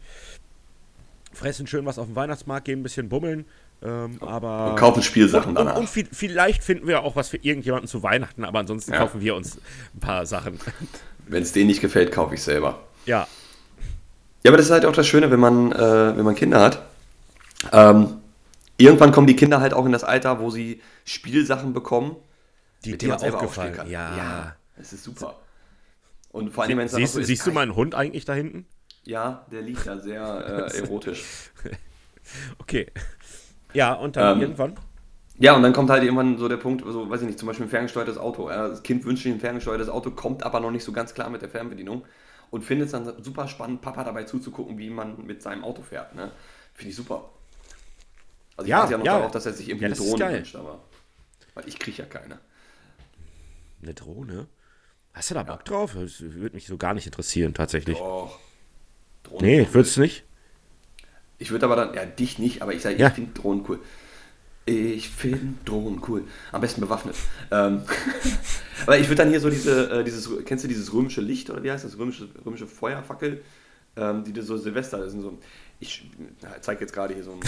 fressen schön was auf dem Weihnachtsmarkt, gehen ein bisschen bummeln, ähm, aber und kaufen Spielsachen und, und, und, vielleicht finden wir auch was für irgendjemanden zu Weihnachten, aber ansonsten ja. kaufen wir uns ein paar Sachen. Wenn es denen nicht gefällt, kaufe ich selber. Ja. Ja, aber das ist halt auch das Schöne, wenn man, äh, wenn man Kinder hat. Ähm, irgendwann kommen die Kinder halt auch in das Alter, wo sie Spielsachen bekommen, die dir aufgefallen kann. Ja. ja, das ist super. Und vor allem, wenn es Siehst, so siehst du meinen Hund eigentlich da hinten? Ja, der liegt da sehr äh, erotisch. [LAUGHS] okay. Ja, und dann ähm, irgendwann? Ja, und dann kommt halt irgendwann so der Punkt, so, weiß ich nicht, zum Beispiel ein ferngesteuertes Auto. Das Kind wünscht sich ein ferngesteuertes Auto, kommt aber noch nicht so ganz klar mit der Fernbedienung und findet es dann super spannend, Papa dabei zuzugucken, wie man mit seinem Auto fährt. Ne? Finde ich super. Also ich ja, ja noch ja. darauf, dass er sich irgendwie ja, eine Drohne wünscht, aber. Weil ich kriege ja keine. Eine Drohne? Hast du da Bock drauf? Das würde mich so gar nicht interessieren, tatsächlich. Doch. Drohnen nee, würdest du nicht? Ich würde aber dann, ja, dich nicht, aber ich sage, ja. ich finde Drohnen cool. Ich finde Drohnen cool. Am besten bewaffnet. Ähm, [LAUGHS] aber ich würde dann hier so diese, äh, dieses, kennst du dieses römische Licht oder wie heißt das? Römische, römische Feuerfackel, ähm, die du so Silvester, das sind so, ich zeige jetzt gerade hier so einen.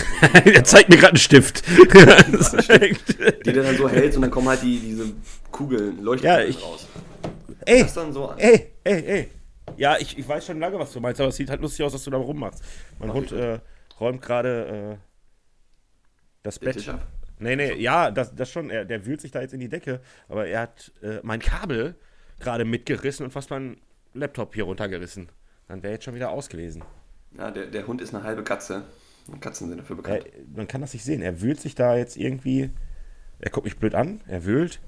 [LAUGHS] er zeigt mir gerade einen Stift. die du dann so hältst und dann kommen halt die, diese Kugeln, leuchten ja, ich, raus. Ey, so ey, ey, ey. Ja, ich, ich weiß schon lange, was du meinst, aber es sieht halt lustig aus, dass du da rummachst. Mein Ach, Hund äh, räumt gerade äh, das Bett. Nee, nee, ja, das, das schon. Er, der wühlt sich da jetzt in die Decke, aber er hat äh, mein Kabel gerade mitgerissen und fast meinen Laptop hier runtergerissen. Dann wäre jetzt schon wieder aus gewesen. Ja, der, der Hund ist eine halbe Katze. Katzen sind dafür bekannt. Er, man kann das nicht sehen. Er wühlt sich da jetzt irgendwie. Er guckt mich blöd an, er wühlt.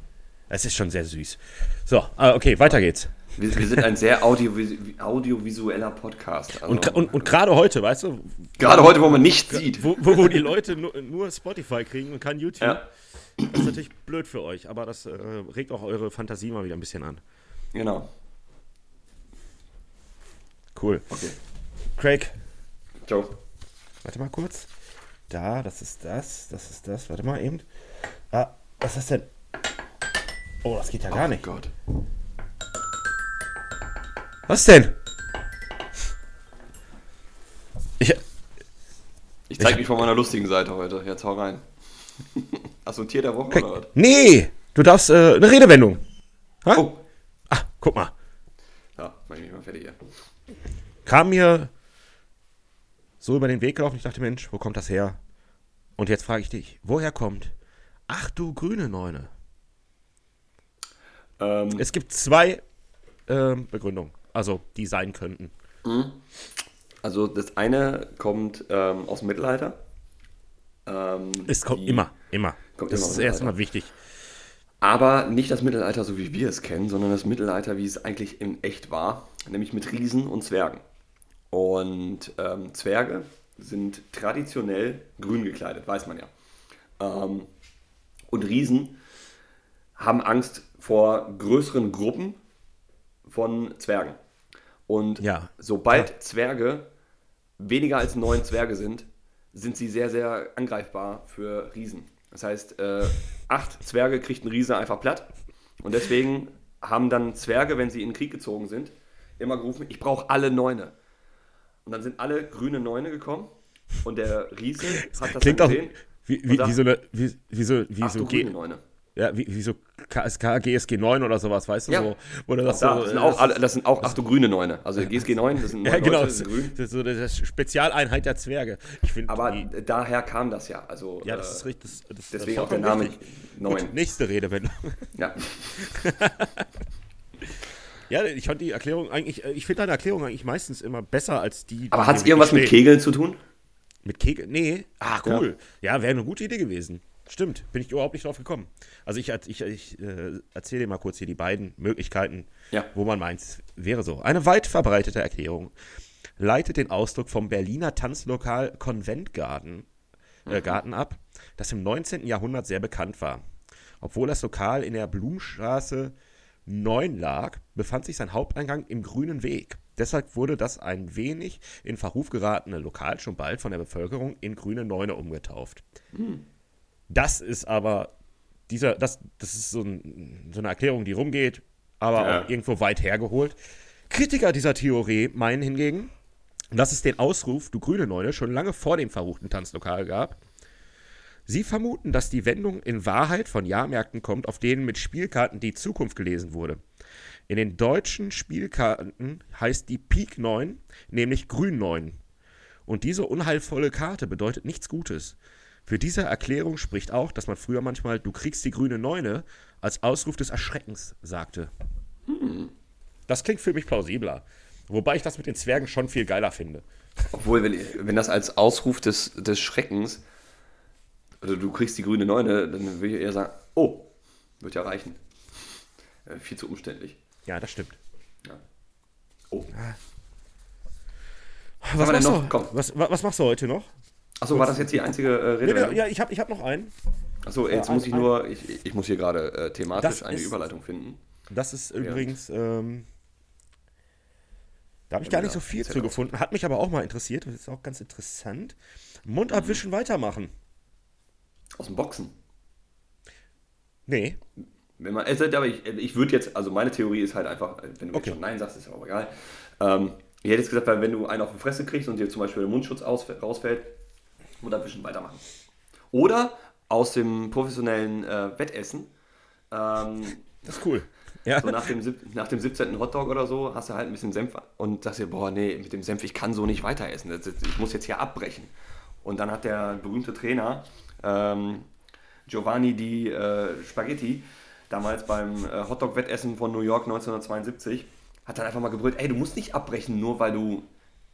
Es ist schon sehr süß. So, äh, okay, weiter geht's. Wir, wir sind ein sehr audiovis audiovisueller Podcast. Also, und und, und gerade heute, weißt du? Gerade heute, wo man nichts sieht. Wo, wo, wo die Leute nur, nur, Spotify kriegen und kein YouTube. Ja. Das ist natürlich blöd für euch, aber das äh, regt auch eure Fantasie mal wieder ein bisschen an. Genau. Cool. Okay. Craig. Ciao. Warte mal kurz. Da, das ist das, das ist das. Warte mal eben. Ah, was ist das denn? Oh, das geht ja gar oh nicht. Gott. Was denn? Ich. Ich zeig ich, mich von meiner lustigen Seite heute. Jetzt hau rein. [LAUGHS] Hast du ein Tier der Woche oder was? Nee! Du darfst äh, eine Redewendung. Ha? Oh. Ah, guck mal. Ja, mach ich mich mal fertig hier. Kam mir so über den Weg gelaufen. Ich dachte, Mensch, wo kommt das her? Und jetzt frage ich dich, woher kommt? Ach du grüne Neune. Ähm, es gibt zwei ähm, Begründungen, also die sein könnten. Mhm. Also das eine kommt ähm, aus dem Mittelalter. Ähm, es kommt immer, immer. Kommt das immer ist erstmal wichtig. Aber nicht das Mittelalter, so wie wir es kennen, sondern das Mittelalter, wie es eigentlich in echt war, nämlich mit Riesen und Zwergen. Und ähm, Zwerge sind traditionell grün gekleidet, weiß man ja. Ähm, und Riesen haben Angst vor größeren Gruppen von Zwergen. Und Ja. sobald Ja. Zwerge weniger als neun Zwerge sind, sind sie sehr, sehr angreifbar für Riesen. Das heißt, äh, acht Zwerge kriegt ein Riese einfach platt. Und deswegen haben dann Zwerge, wenn sie in den Krieg gezogen sind, immer gerufen, ich brauche alle Neune. Und dann sind alle grüne Neune gekommen und der Riese hat das Klingt dann auch gesehen. wie, und wie, sagt, wie so eine, wie, wie so, wie Ach so grüne Neune. Ja, wie, wie so KSK, GSG 9 oder sowas, weißt du, Ja. so, du das Da, so, das, sind äh, auch, alle- das sind auch ach du grüne Neune. Also GSG 9, das sind neun ja, genau, Leute, das, sind grün. das ist so das Spezialeinheit der Zwerge. Ich finde, Aber die, daher kam das ja. Also, ja, das äh, ist richtig. Das, das Deswegen auch der Name richtig. 9. Gut, nächste Redewendung. Ja. [LAUGHS] Ja, ich fand die Erklärung eigentlich, äh, ich finde deine Erklärung eigentlich meistens immer besser als die. Aber hat es irgendwas mit. Kegeln zu tun? Mit Kegel? Nee. Ah, cool. Ja, wäre eine gute Idee gewesen. Stimmt, bin ich überhaupt nicht drauf gekommen. Also ich, ich, ich äh, erzähle dir mal kurz hier die beiden Möglichkeiten, Ja. wo man meint, es wäre so. Eine weit verbreitete Erklärung leitet den Ausdruck vom Berliner Tanzlokal Konventgarten äh, Garten ab, das im 19. Jahrhundert sehr bekannt war. Obwohl das Lokal in der Blumenstraße 9 lag, befand sich sein Haupteingang im Grünen Weg. Deshalb wurde das ein wenig in Verruf geratene Lokal schon bald von der Bevölkerung in Grüne Neune umgetauft. Das ist aber dieser, das, das ist so, ein, so eine Erklärung, die rumgeht, aber Ja. auch irgendwo weit hergeholt. Kritiker dieser Theorie meinen hingegen, dass es den Ausruf Du grüne Neune schon lange vor dem verruchten Tanzlokal gab. Sie vermuten, dass die Wendung in Wahrheit von Jahrmärkten kommt, auf denen mit Spielkarten die Zukunft gelesen wurde. In den deutschen Spielkarten heißt die Pik 9 nämlich Grün 9. Und diese unheilvolle Karte bedeutet nichts Gutes. Für diese Erklärung spricht auch, dass man früher manchmal Du kriegst die grüne Neune als Ausruf des Erschreckens sagte. Das klingt für mich plausibler. Wobei ich das mit den Zwergen schon viel geiler finde. Obwohl, wenn, wenn das als Ausruf des, des Schreckens, also du kriegst die grüne Neune, dann würde ich eher sagen, oh, wird ja reichen. Äh, viel zu umständlich. Ja, das stimmt. Ja. Oh. Was wir denn machst, noch? du, Komm. was, wa- was machst du heute noch? Achso, war das jetzt die einzige äh, Nee, Rede? nee, ja, ich habe ich hab noch einen. Achso, jetzt Ja, muss ein- ich nur, ich, ich muss hier gerade äh, thematisch eine ist- Überleitung finden. Das ist übrigens, ähm, da habe ich gar nicht so viel zu gefunden. Hat mich aber auch mal interessiert. Das ist auch ganz interessant. Mund abwischen, weitermachen. Aus dem Boxen. Nee. Wenn man, es, aber ich, ich würde jetzt, also meine Theorie ist halt einfach, wenn du Okay. schon Nein sagst, ist ja auch egal. Ähm, ich hätte jetzt gesagt, wenn du einen auf die Fresse kriegst und dir zum Beispiel der Mundschutz aus, rausfällt, Mund abwischen, weitermachen. Oder aus dem professionellen äh, Wettessen, ähm, Das ist cool. Ja. so nach dem, nach dem 17. Hotdog oder so, hast du halt ein bisschen Senf und sagst dir, boah, nee, mit dem Senf, ich kann so nicht weiter essen. Ich muss jetzt hier abbrechen. Und dann hat der berühmte Trainer, ähm, Giovanni Di äh, Spaghetti, damals beim äh, Hotdog-Wettessen von New York 1972, hat dann einfach mal gebrüllt, ey, du musst nicht abbrechen, nur weil du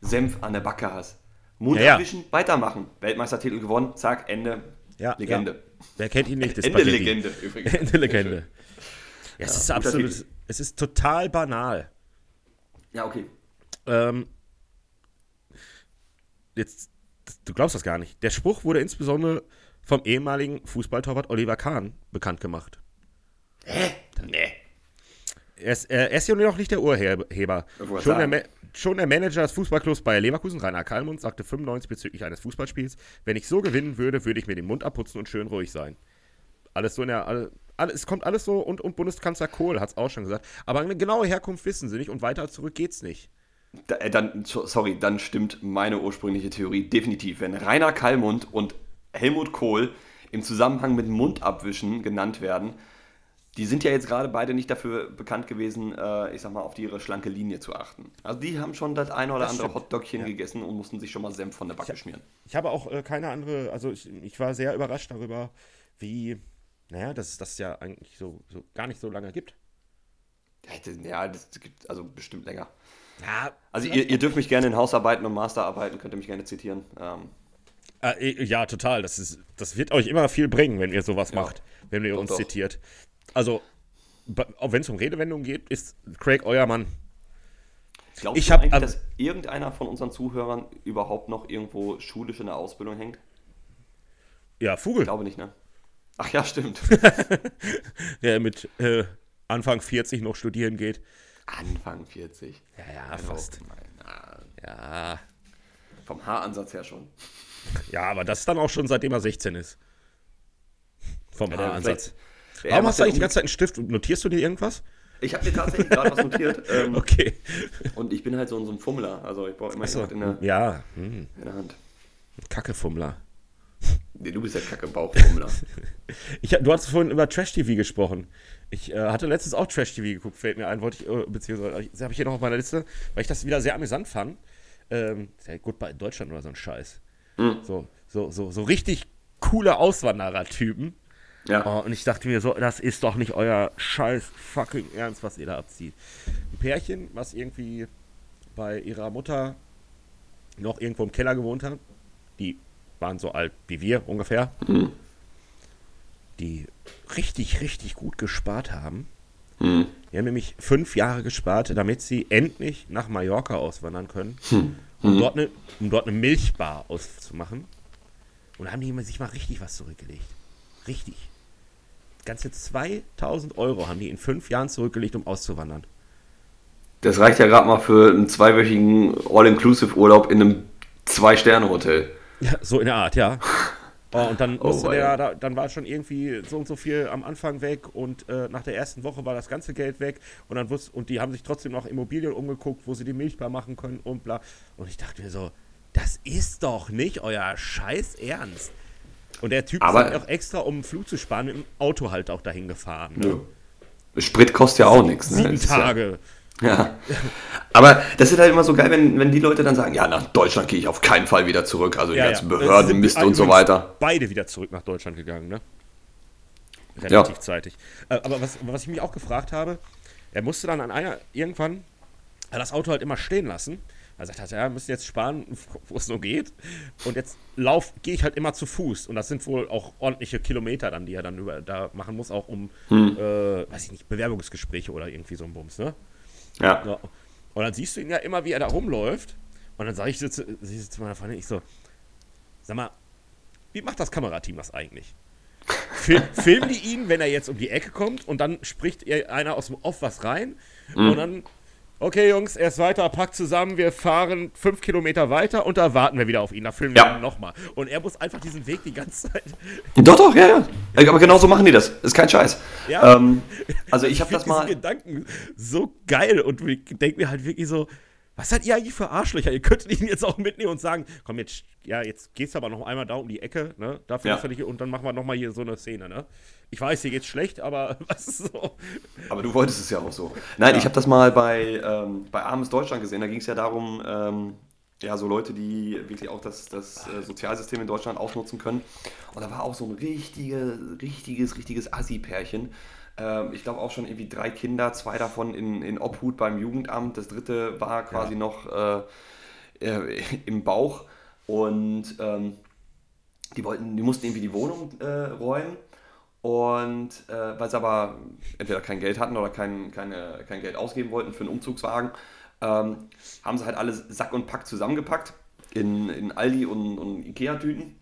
Senf an der Backe hast. Mund Ja, ja. abwischen, weitermachen. Weltmeistertitel gewonnen, zack, Ende. Ja, Legende. Ja. Wer kennt ihn nicht? Das Ende Spaghetti. Legende übrigens. [LAUGHS] Ende Legende. Ja, es ist absolut, Titel. es ist total banal. Ja, okay. Ähm, jetzt, du glaubst das gar nicht. Der Spruch wurde insbesondere vom ehemaligen Fußballtorwart Oliver Kahn bekannt gemacht. Nee. Er ist, er ist ja nur noch nicht der Urheber. Schon der, schon der Manager des Fußballclubs Bayer Leverkusen, Rainer Kallmund, sagte 95 bezüglich eines Fußballspiels, wenn ich so gewinnen würde, würde ich mir den Mund abputzen und schön ruhig sein. Alles so in der, alle, alle, es kommt alles so und, und Bundeskanzler Kohl hat es auch schon gesagt. Aber eine genaue Herkunft wissen sie nicht und weiter zurück geht's nicht. Da, äh, dann, so- sorry, dann stimmt meine ursprüngliche Theorie definitiv. Wenn Rainer Kallmund und Helmut Kohl im Zusammenhang mit Mundabwischen genannt werden, die sind ja jetzt gerade beide nicht dafür bekannt gewesen, äh, ich sag mal, auf die ihre schlanke Linie zu achten. Also die haben schon das eine oder Das andere stimmt. Hotdogchen Ja. gegessen und mussten sich schon mal Senf von der Backe schmieren. Ich habe auch äh, keine andere, also ich, ich war sehr überrascht darüber, wie, naja, dass es das ja eigentlich so, so gar nicht so lange gibt. Ja, das gibt also bestimmt länger. Ja, Also ihr, ihr dürft mich gerne in Hausarbeiten und Masterarbeiten, könnt ihr mich gerne zitieren. Ähm, Äh, ja, total. Das, ist, das wird euch immer viel bringen, wenn ihr sowas Ja. macht, wenn ihr Doch, uns doch. zitiert. Also, auch wenn es um Redewendungen geht, ist Craig euer Mann. Glaubst Ich du eigentlich, dass irgendeiner von unseren Zuhörern überhaupt noch irgendwo schulisch in der Ausbildung hängt? Ja, Vogel, Ich glaube nicht, ne? Ach ja, stimmt. [LAUGHS] der mit äh, Anfang 40 noch studieren geht. Anfang 40. Ja, ja, Also, fast. Ja. vom Haaransatz her schon. Ja, aber das dann auch schon seitdem er 16 ist. Vom Ja, Ansatz. Warum hast du eigentlich die ganze Zeit einen Stift und notierst du dir irgendwas? Ich habe dir tatsächlich gerade was notiert. [LAUGHS] Ähm, Okay. Und ich bin halt so, so ein Fummler. Also ich brauche immer jemand in der, ja, hm. in der Hand. Kackefummler. Nee, du bist der kacke Bauchfummler. [LAUGHS] Ich, du hast vorhin über Trash-TV gesprochen. Ich äh, hatte letztens auch Trash-TV geguckt, fällt mir ein, wollte ich, äh, beziehungsweise das habe ich hier noch auf meiner Liste, weil ich das wieder sehr amüsant fand. Ähm, ist ja gut bei Deutschland oder so ein Scheiß. So, so, so, so richtig coole Auswanderer-Typen. Ja. Oh, und ich dachte mir so, das ist doch nicht euer scheiß fucking Ernst, was ihr da abzieht. Ein Pärchen, was irgendwie bei ihrer Mutter noch irgendwo im Keller gewohnt hat, die waren so alt wie wir ungefähr, die richtig, richtig gut gespart haben. Hm. Die haben nämlich fünf Jahre gespart, damit sie endlich nach Mallorca auswandern können, um, dort eine, um dort eine Milchbar auszumachen. Und da haben die sich mal richtig was zurückgelegt. Richtig. Ganze 2000 Euro haben die in fünf Jahren zurückgelegt, um auszuwandern. Das reicht ja gerade mal für einen zweiwöchigen All-Inclusive-Urlaub in einem Zwei-Sterne-Hotel. Ja, so in der Art, ja. [LAUGHS] Oh, und dann Oh, der, da, dann war schon irgendwie so und so viel am Anfang weg und äh, nach der ersten Woche war das ganze Geld weg und dann wusste, und die haben sich trotzdem noch Immobilien umgeguckt, wo sie die Milchbar machen können und bla. Und ich dachte mir so, das ist doch nicht euer Scheiß Ernst. Und der Typ Aber- ist halt auch extra, um Flug zu sparen, mit dem Auto halt auch dahin gefahren. Ne? Nö. Sprit kostet ja auch nichts. Ne? Sieben ist ja- Tage. [LAUGHS] Ja. Aber das ist halt immer so geil, wenn, wenn die Leute dann sagen, ja, nach Deutschland gehe ich auf keinen Fall wieder zurück. Also die Ja, ganzen ja. Behörden, Mist und so weiter. Beide wieder zurück nach Deutschland gegangen, ne? Relativ zeitig. Äh, aber was, was ich mich auch gefragt habe, er musste dann an einer, irgendwann, das Auto halt immer stehen lassen. Er sagt, ja, wir müssen jetzt sparen, [LAUGHS] wo es so geht. Und jetzt lauf, gehe ich halt immer zu Fuß. Und das sind wohl auch ordentliche Kilometer dann, die er dann über, da machen muss, auch um, Hm. äh, weiß ich nicht, Bewerbungsgespräche oder irgendwie so ein Bums, ne? Ja. Ja. Und dann siehst du ihn ja immer, wie er da rumläuft. Und dann sage ich so zu, ich so zu meiner Freundin, ich so, sag mal, wie macht das Kamerateam das eigentlich? Fil [LAUGHS] filmen die ihn, wenn er jetzt um die Ecke kommt und dann spricht ihr einer aus dem Off was rein und dann, okay Jungs, er ist weiter, packt zusammen, wir fahren fünf Kilometer weiter und da warten wir wieder auf ihn, da filmen wir Ja. ihn nochmal. Und er muss einfach diesen Weg die ganze Zeit [LAUGHS] Doch, doch, ja, ja. Aber genau so machen die das. Ist kein Scheiß. Ja. Ähm, also ich habe find [LAUGHS] das mal. Gedanken so geil und ich denke mir halt wirklich so, was seid ihr eigentlich für Arschlöcher? Ihr könntet ihn jetzt auch mitnehmen und sagen, komm jetzt, ja, jetzt gehst du aber noch einmal da um die Ecke, ne? Dafür Ja. nicht, und dann machen wir noch mal hier so eine Szene, ne? Ich weiß, hier geht's schlecht, aber [LAUGHS] was ist so? Aber du wolltest es ja auch so. Nein, ich habe das mal bei, ähm, bei Armes Deutschland gesehen. Da ging es ja darum, ähm, ja, so Leute, die wirklich auch das, das äh, Sozialsystem in Deutschland ausnutzen können. Und da war auch so ein richtige, richtiges, richtiges Assi-Pärchen. Ähm, ich glaube auch schon irgendwie drei Kinder, zwei davon in, in Obhut beim Jugendamt. Das dritte war quasi Ja. noch äh, äh, im Bauch. Und ähm, die, wollten, die mussten irgendwie die Wohnung äh, räumen. Und äh, weil sie aber entweder kein Geld hatten oder kein, keine, kein Geld ausgeben wollten für einen Umzugswagen, ähm, haben sie halt alles Sack und Pack zusammengepackt in, in Aldi und, und Ikea-Tüten.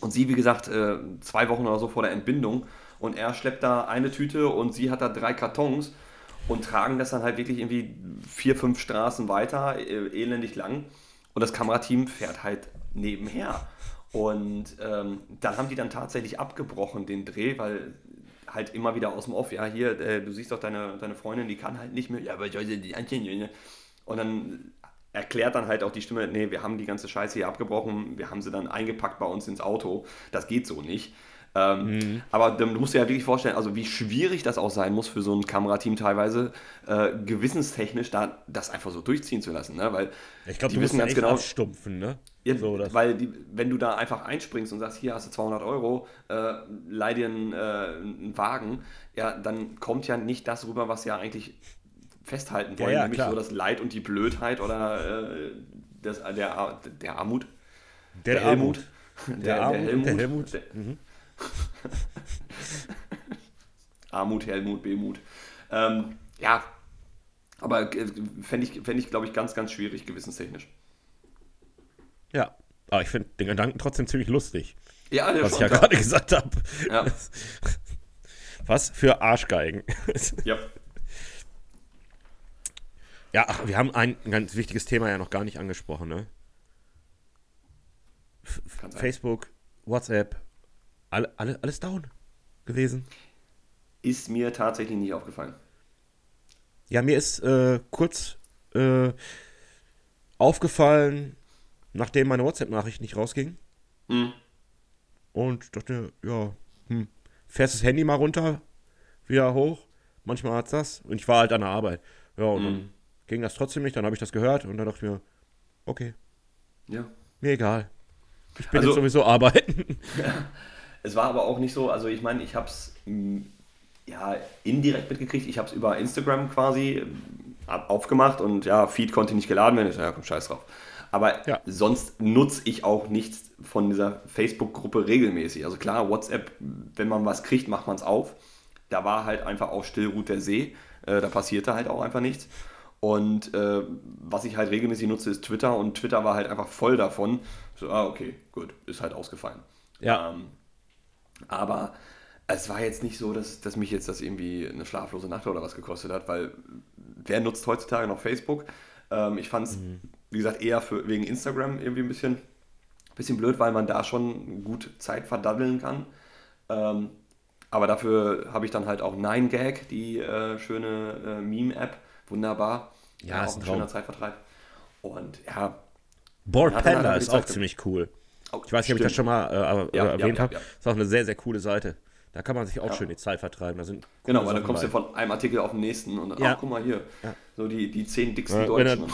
Und sie, wie gesagt, äh, zwei Wochen oder so vor der Entbindung. Und er schleppt da eine Tüte und sie hat da drei Kartons und tragen das dann halt wirklich irgendwie vier, fünf Straßen weiter, äh, elendig lang. Und das Kamerateam fährt halt nebenher. Und ähm, dann haben die dann tatsächlich abgebrochen, den Dreh, weil halt immer wieder aus dem Off, ja, hier, äh, du siehst doch deine, deine Freundin, die kann halt nicht mehr, ja, aber ich nicht, anziehen. Und dann erklärt dann halt auch die Stimme, nee, wir haben die ganze Scheiße hier abgebrochen, wir haben sie dann eingepackt bei uns ins Auto. Das geht so nicht. Ähm, Aber du musst dir ja wirklich vorstellen, also wie schwierig das auch sein muss für so ein Kamerateam teilweise, äh, gewissenstechnisch da das einfach so durchziehen zu lassen. Ne? Weil Ich glaube, die du wissen dann ganz genau, abstumpfen, ne? ja, so, weil die, wenn du da einfach einspringst und sagst, hier hast du 200 Euro, äh, leih dir einen, äh, einen Wagen, ja, dann kommt ja nicht das rüber, was sie ja eigentlich festhalten wollen, ja, nämlich klar. so das Leid und die Blödheit oder äh, das, der, der Armut. der, Helmut. Der, Armut und der Helmut. Der- Mhm. [LAUGHS] Armut, Helmut, Bemut. Ähm, ja, aber äh, fände ich, fänd ich glaube ich, ganz, ganz schwierig, gewissenstechnisch. Ja, aber ich finde den Gedanken trotzdem ziemlich lustig. Ja, was ich ja gerade gesagt habe. Ja. [LAUGHS] Was für Arschgeigen. [LAUGHS] ja. Ja, ach, wir haben ein ganz wichtiges Thema ja noch gar nicht angesprochen, ne? Facebook, WhatsApp, alle, alle, alles down gewesen. Ist mir tatsächlich nicht aufgefallen. Ja, mir ist äh, kurz äh, aufgefallen, nachdem meine WhatsApp-Nachricht nicht rausging. Mhm. Und dachte, ja, hm, fährst das Handy mal runter, wieder hoch. Manchmal hat's das. Und ich war halt an der Arbeit. Ja, und dann Mhm. ging das trotzdem nicht. Dann habe ich das gehört und dann dachte ich mir, okay, Ja. mir egal. Ich bin Also- jetzt sowieso arbeiten. [LAUGHS] Es war aber auch nicht so, also ich meine, ich habe es ja indirekt mitgekriegt. Ich habe es über Instagram quasi ab- aufgemacht und ja, Feed konnte nicht geladen werden. Ich so, ja, komm, scheiß drauf. Aber Ja. sonst nutze ich auch nichts von dieser Facebook-Gruppe regelmäßig. Also klar, WhatsApp, wenn man was kriegt, macht man es auf. Da war halt einfach auch Stillruht der See. Äh, da passierte halt auch einfach nichts. Und äh, was ich halt regelmäßig nutze, ist Twitter. Und Twitter war halt einfach voll davon. So, ah, okay, gut, ist halt ausgefallen. Ja. Ähm, aber es war jetzt nicht so, dass, dass mich jetzt das irgendwie eine schlaflose Nacht oder was gekostet hat, weil wer nutzt heutzutage noch Facebook? Ähm, ich fand es, wie gesagt, eher für, wegen Instagram irgendwie ein bisschen, bisschen blöd, weil man da schon gut Zeit verdaddeln kann. Ähm, aber dafür habe ich dann halt auch 9gag, die äh, schöne äh, Meme-App. Wunderbar. Ja, ist auch ein ein schöner Zeitvertreib. Und ja, Board dann Panda halt ist auch ziemlich cool. Ich weiß nicht, ob ich das schon mal äh, Ja, äh, ja, erwähnt ja, habe. ja. Ist auch eine sehr, sehr coole Seite. Da kann man sich auch Ja. schön die Zeit vertreiben. Da sind Genau, weil dann kommst du bei. von einem Artikel auf den nächsten und dann, Ja. ach, guck mal hier, Ja. so die, die zehn dicksten Ja, wenn Deutschen.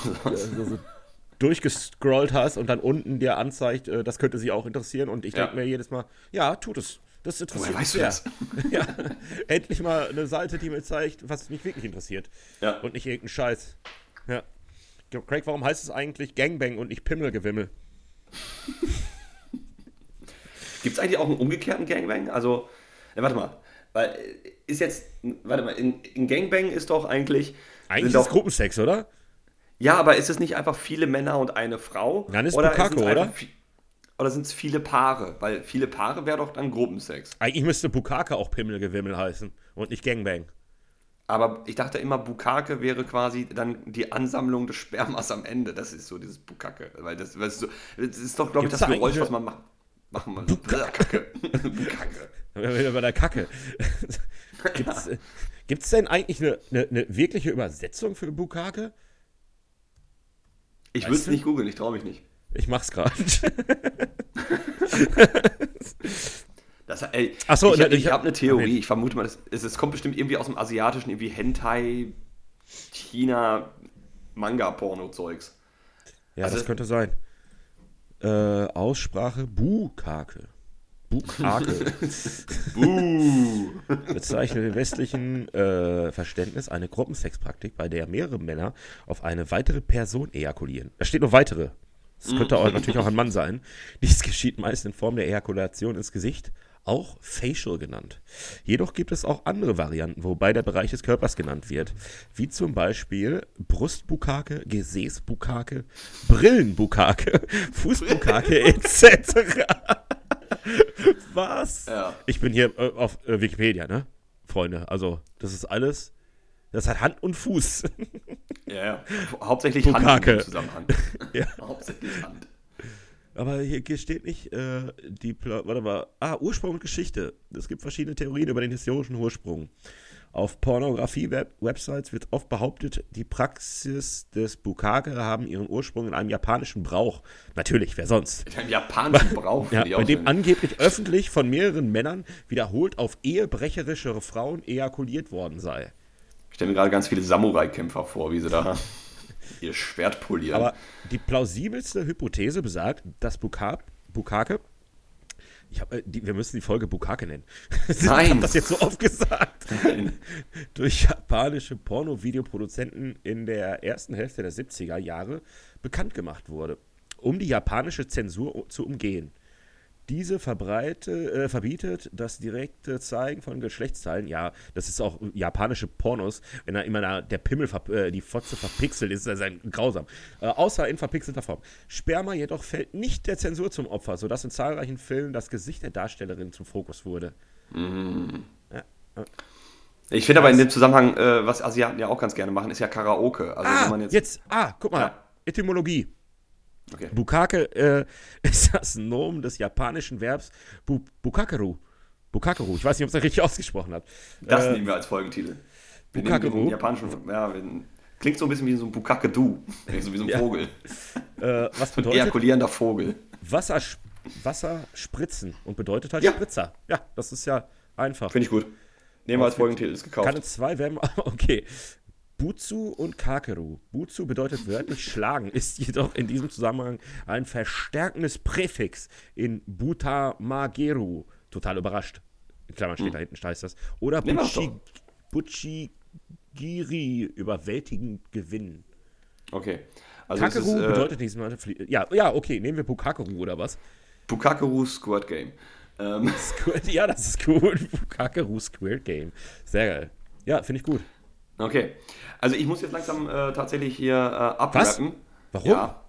du [LAUGHS] durchgescrollt hast und dann unten dir anzeigt, äh, das könnte sie auch interessieren. Und ich Ja. denke mir jedes Mal, ja, tut es. Das interessiert Woher weißt mich du sehr. [LAUGHS] ja. Endlich mal eine Seite, die mir zeigt, was mich wirklich interessiert. Ja. Und nicht irgendein Scheiß. Ja. Craig, warum heißt es eigentlich Gangbang und nicht Pimmelgewimmel? Gibt es eigentlich auch einen umgekehrten Gangbang? Also, ja, warte mal, weil äh, ist jetzt, warte mal, in, in Gangbang ist doch eigentlich. Eigentlich ist es doch, Gruppensex, oder? Ja, aber ist es nicht einfach viele Männer und eine Frau? Dann ist oder Bukake, es oder? einfach Oder sind es viele Paare? Weil viele Paare wäre doch dann Gruppensex. Eigentlich müsste Bukake auch Pimmelgewimmel heißen und nicht Gangbang. Aber ich dachte immer, Bukake wäre quasi dann die Ansammlung des Spermas am Ende. Das ist so dieses Bukake. Weil das, weil es so, das ist doch, glaube ich, das da Geräusch, was man macht. Machen [LAUGHS] wir. Bukake. Bukake. Da wären wir wieder bei der Kacke. [LAUGHS] Gibt's, äh, gibt's denn eigentlich eine, eine, eine wirkliche Übersetzung für Bukake? Ich würde es nicht googeln, ich traue mich nicht. Ich mach's gerade. [LAUGHS] Das, ey, Ach so, ich, ne, ich, ich hab- habe eine Theorie. Ich vermute mal, es, es kommt bestimmt irgendwie aus dem asiatischen, irgendwie Hentai, China, Manga-Porno-Zeugs. Ja, Also- das könnte sein. Äh, Aussprache Bukake. Bukake [LAUGHS] [LAUGHS] Buh. bezeichnet im westlichen äh, Verständnis eine Gruppensexpraktik, bei der mehrere Männer auf eine weitere Person ejakulieren. Da steht nur weitere. Das könnte auch, natürlich auch ein Mann sein. Dies geschieht meist in Form der Ejakulation ins Gesicht, auch Facial genannt. Jedoch gibt es auch andere Varianten, wobei der Bereich des Körpers genannt wird, wie zum Beispiel Brustbukake, Gesäßbukake, Brillenbukake, [LAUGHS] Fußbukake [LAUGHS] etc. [LAUGHS] Was? Ja. Ich bin hier äh, auf äh, Wikipedia, ne? Freunde, also das ist alles, das hat Hand und Fuß. Ja, ja. Hauptsächlich Hand Bukake. in dem Zusammenhang. Ja. Hauptsächlich Hand. Aber hier, hier steht nicht, äh, die, warte mal, ah, Ursprung und Geschichte. Es gibt verschiedene Theorien über den historischen Ursprung. Auf Pornografie-Websites wird oft behauptet, die Praxis des Bukake haben ihren Ursprung in einem japanischen Brauch. Natürlich, wer sonst? Mit einem japanischen [LAUGHS] Brauch. Ja, bei dem angeblich öffentlich von mehreren Männern wiederholt auf ehebrecherische Frauen ejakuliert worden sei. Ich stelle mir gerade ganz viele Samurai-Kämpfer vor, wie sie da ihr Schwert polieren. Aber die plausibelste Hypothese besagt, dass Buka Bukake. Ich hab, äh, die, wir müssen die Folge Bukake nennen. [LAUGHS] Ich Nein. habe das jetzt so oft gesagt. Nein. [LAUGHS] Durch japanische Porno-Videoproduzenten in der ersten Hälfte der 70er Jahre bekannt gemacht wurde, um die japanische Zensur zu umgehen. Diese äh, verbietet das direkte Zeigen von Geschlechtsteilen. Ja, das ist auch japanische Pornos, wenn da immer da der Pimmel, äh, die Fotze verpixelt ist, ist das grausam. Äh, außer in verpixelter Form. Sperma jedoch fällt nicht der Zensur zum Opfer, sodass in zahlreichen Filmen das Gesicht der Darstellerin zum Fokus wurde. Mm. Ja. Ich finde aber in dem Zusammenhang, äh, was Asiaten ja auch ganz gerne machen, ist ja Karaoke. Also ah, jetzt, jetzt, ah, guck mal, ja. Etymologie. Okay. Bukake äh, [LAUGHS] ist das Nomen des japanischen Verbs Bu Bukakeru. Bukakeru. Ich weiß nicht, ob ich das richtig ausgesprochen habe. Das äh, nehmen wir als Folgentitel. Wir Bukakeru. japanischen, ja, klingt so ein bisschen wie so ein Bukakedu. so wie so ein [LAUGHS] ja. Vogel. Äh, was bedeutet? Ein ejakulierender Vogel. Wasser, Wasser spritzen und bedeutet halt ja. Spritzer. Ja, das ist ja einfach. Finde ich gut. Nehmen wir als Folgentitel, ist gekauft. Kann zwei Verben, [LAUGHS] okay. Butsu und Kakeru. Butsu bedeutet wörtlich [LAUGHS] schlagen, ist jedoch in diesem Zusammenhang ein verstärkendes Präfix in Butamageru. Total überrascht. In Klammern steht hm. da hinten, heißt das. Oder Buchi, Buchigiri, überwältigend gewinnen. Okay. Also Kakeru ist, äh, bedeutet diesmal. Ja, ja, okay, nehmen wir Bukakeru oder was? Bukakeru Squad Game. Ähm. [LAUGHS] Ja, das ist gut. Bukakeru Squid Game. Sehr geil. Ja, finde ich gut. Okay. Also ich muss jetzt langsam äh, tatsächlich hier äh, abrappen. Warum? Ja.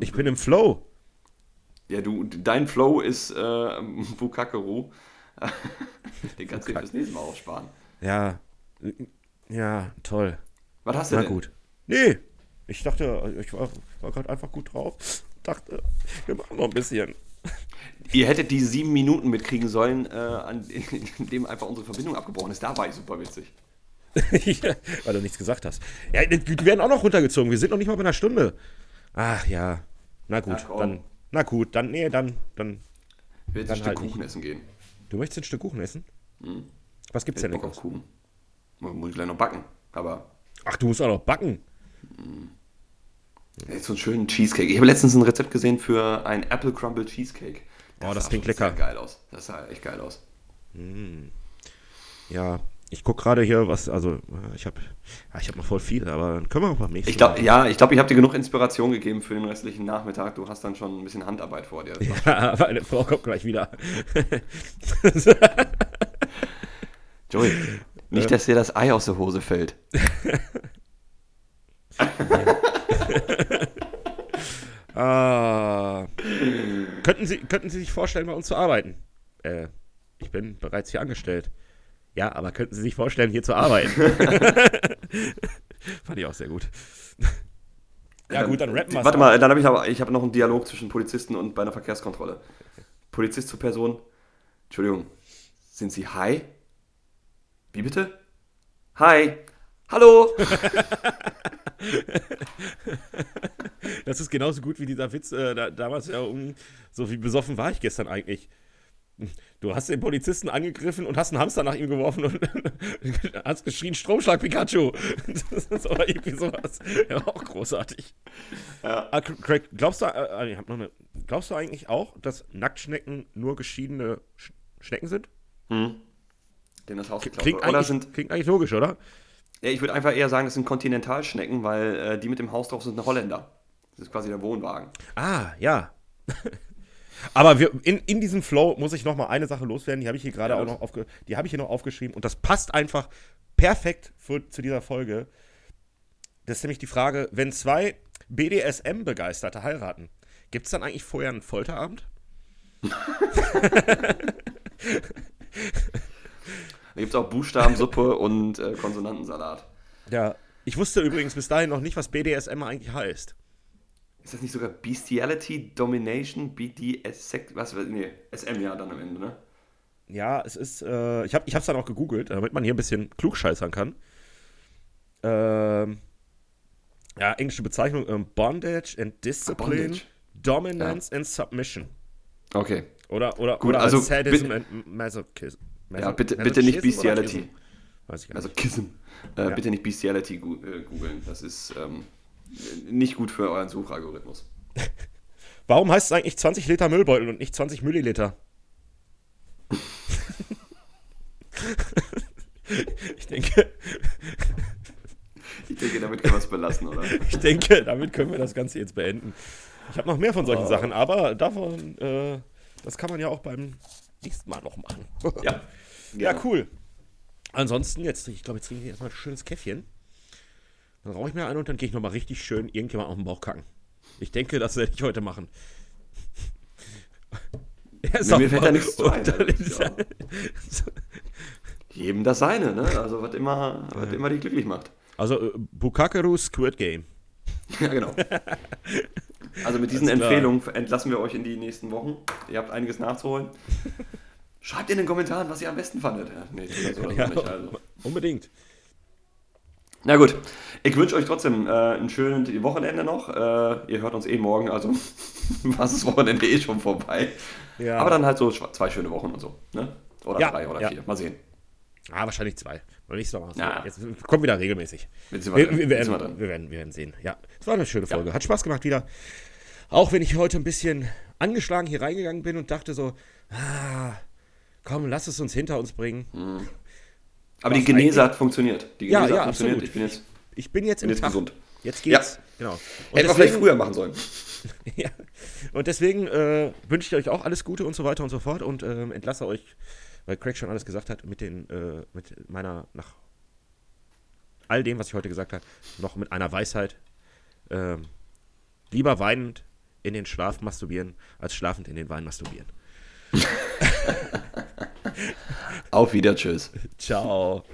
Ich bin im Flow. Ja, du, dein Flow ist äh, [LAUGHS] Bukakeru. [LAUGHS] Den kannst du dir fürs nächste Mal aufsparen. Ja. Ja, toll. Was hast du Na denn? gut. Nee, ich dachte, ich war, war gerade einfach gut drauf. Dachte, wir machen noch ein bisschen. Ihr hättet die sieben Minuten mitkriegen sollen, äh, an [LAUGHS] dem einfach unsere Verbindung abgebrochen ist. Da war ich super witzig. [LAUGHS] ja, weil du nichts gesagt hast. Ja, die werden auch noch runtergezogen. Wir sind noch nicht mal bei einer Stunde. Ach ja. Na gut, ja, dann. Na gut, dann, nee, dann. dann ich will jetzt ein Stück halt Kuchen nicht. essen gehen. Du möchtest ein Stück Kuchen essen? Mhm. Was gibt's denn leckeres? Kuchen. Muss ich gleich noch backen, aber. Ach, du musst auch noch backen. Mhm. Jetzt so einen schönen Cheesecake. Ich habe letztens ein Rezept gesehen für ein Apple Crumble Cheesecake. Das oh, das klingt lecker. Sah geil aus. Das sah echt geil aus. Mm. Ja, ich gucke gerade hier, was, also ich habe ja, ich hab noch voll viel, aber dann können wir auch beim nächsten ich glaub, Mal. Ja, ich glaube, ich habe dir genug Inspiration gegeben für den restlichen Nachmittag. Du hast dann schon ein bisschen Handarbeit vor dir. [LAUGHS] Ja, meine Frau kommt gleich wieder. [LAUGHS] Joey, nicht, dass dir das Ei aus der Hose fällt. [LAUGHS] ah. könnten, Sie, könnten Sie sich vorstellen, bei uns zu arbeiten? Äh, ich bin bereits hier angestellt. Ja, aber könnten Sie sich vorstellen, hier zu arbeiten? [LAUGHS] Fand ich auch sehr gut. ja, gut, dann rappen wir Warte mal, dann habe ich aber ich hab noch einen Dialog zwischen Polizisten und bei einer Verkehrskontrolle. Polizist zur Person. Entschuldigung, sind Sie high? Wie bitte? Hi. Hallo. [LAUGHS] das ist genauso gut wie dieser Witz äh, da, damals ja um, so wie besoffen war ich gestern eigentlich. Du hast den Polizisten angegriffen und hast einen Hamster nach ihm geworfen und [LAUGHS] hast geschrien, Stromschlag Pikachu. Das ist aber irgendwie sowas. Ja, auch großartig. Ja. Ah, Craig, glaubst du, äh, noch eine, glaubst du eigentlich auch, dass Nacktschnecken nur geschiedene Sch Schnecken sind? Hm. Denen das Haus klingt, oder eigentlich, sind, klingt eigentlich logisch, oder? Ja, ich würde einfach eher sagen, das sind Kontinentalschnecken, weil äh, die mit dem Haus drauf sind Holländer. Das ist quasi der Wohnwagen. Ah, ja. Aber wir, in, in diesem Flow muss ich noch mal eine Sache loswerden, die habe ich hier gerade ja, auch noch aufge, die habe ich hier noch aufgeschrieben und das passt einfach perfekt für, zu dieser Folge. Das ist nämlich die Frage, wenn zwei BDSM-Begeisterte heiraten, gibt es dann eigentlich vorher einen Folterabend? [LAUGHS] da gibt es auch Buchstabensuppe [LAUGHS] und äh, Konsonantensalat. Ja, ich wusste übrigens bis dahin noch nicht, was BDSM eigentlich heißt. Ist das nicht sogar Bestiality, Domination, BDS, was, nee, SM ja dann am Ende, ne? Ja, es ist, äh, ich habe es dann auch gegoogelt, damit man hier ein bisschen klugscheißern kann. Ähm, ja, englische Bezeichnung, ähm, Bondage and Discipline, Bondage. Dominance ja. and Submission. Okay. Oder, oder, Gut, oder also Sadism and Masochism. Ja, bitte, bitte nicht Bestiality. Weiß ich gar nicht. Also Kism. Äh, ja. Bitte nicht Bestiality äh, googeln. Das ist, ähm, nicht gut für euren Suchalgorithmus. [LAUGHS] Warum heißt es eigentlich 20 Liter Müllbeutel und nicht 20 Milliliter? [LAUGHS] ich denke. Ich denke, damit können wir es belassen, oder? [LAUGHS] ich denke, damit können wir das Ganze jetzt beenden. Ich habe noch mehr von solchen oh. Sachen, aber davon, äh, Das kann man ja auch beim nächsten Mal noch machen. Ja. Ja, cool. Ansonsten, jetzt, ich glaube, jetzt trinke ich erstmal ein schönes Käffchen. Dann rauche ich mir ein und dann gehe ich nochmal richtig schön irgendjemand auf den Bauch kacken. Ich denke, das werde ich heute machen. [LAUGHS] Ja, mir fällt da nichts zu ein. Ja. [LAUGHS] Jedem das seine, ne? Also was immer, was ja. immer dich glücklich macht. Also äh, Bukakeru Squid Game. [LAUGHS] Ja, genau. Also mit diesen Empfehlungen entlassen wir euch in die nächsten Wochen. Ihr habt einiges nachzuholen. Schreibt in den Kommentaren, was ihr am besten fandet. Nee, so ja, nicht, also. Unbedingt. Na gut, ich wünsche euch trotzdem äh, ein schönes Wochenende noch. Äh, ihr hört uns eh morgen, also [LAUGHS] was ist Wochenende eh schon vorbei. Ja. Aber dann halt so zwei schöne Wochen und so. Ne? Oder ja, drei oder ja. vier. Mal sehen. Ah, wahrscheinlich zwei. Oder nicht so. Ja. Jetzt kommt wieder regelmäßig. Wir, wir, wir, werden, wir, werden, wir werden sehen. Ja, es war eine schöne Folge. Hat Spaß gemacht wieder. Auch wenn ich heute ein bisschen angeschlagen hier reingegangen bin und dachte so, ah, komm, lass es uns hinter uns bringen. Mhm. Aber die Genese hat funktioniert. Die Genese ja, ja, funktioniert. Absolut. Ich bin jetzt, ich bin jetzt, bin jetzt gesund. Jetzt geht's. Ja. Genau. Und Hätten wir vielleicht früher machen sollen. [LAUGHS] ja. Und deswegen äh, wünsche ich euch auch alles Gute und so weiter und so fort und äh, entlasse euch, weil Craig schon alles gesagt hat, mit, den, äh, mit meiner, nach all dem, was ich heute gesagt habe, noch mit einer Weisheit. Ähm, lieber weinend in den Schlaf masturbieren, als schlafend in den Wein masturbieren. [LAUGHS] [LAUGHS] Auf wieder, tschüss. Ciao.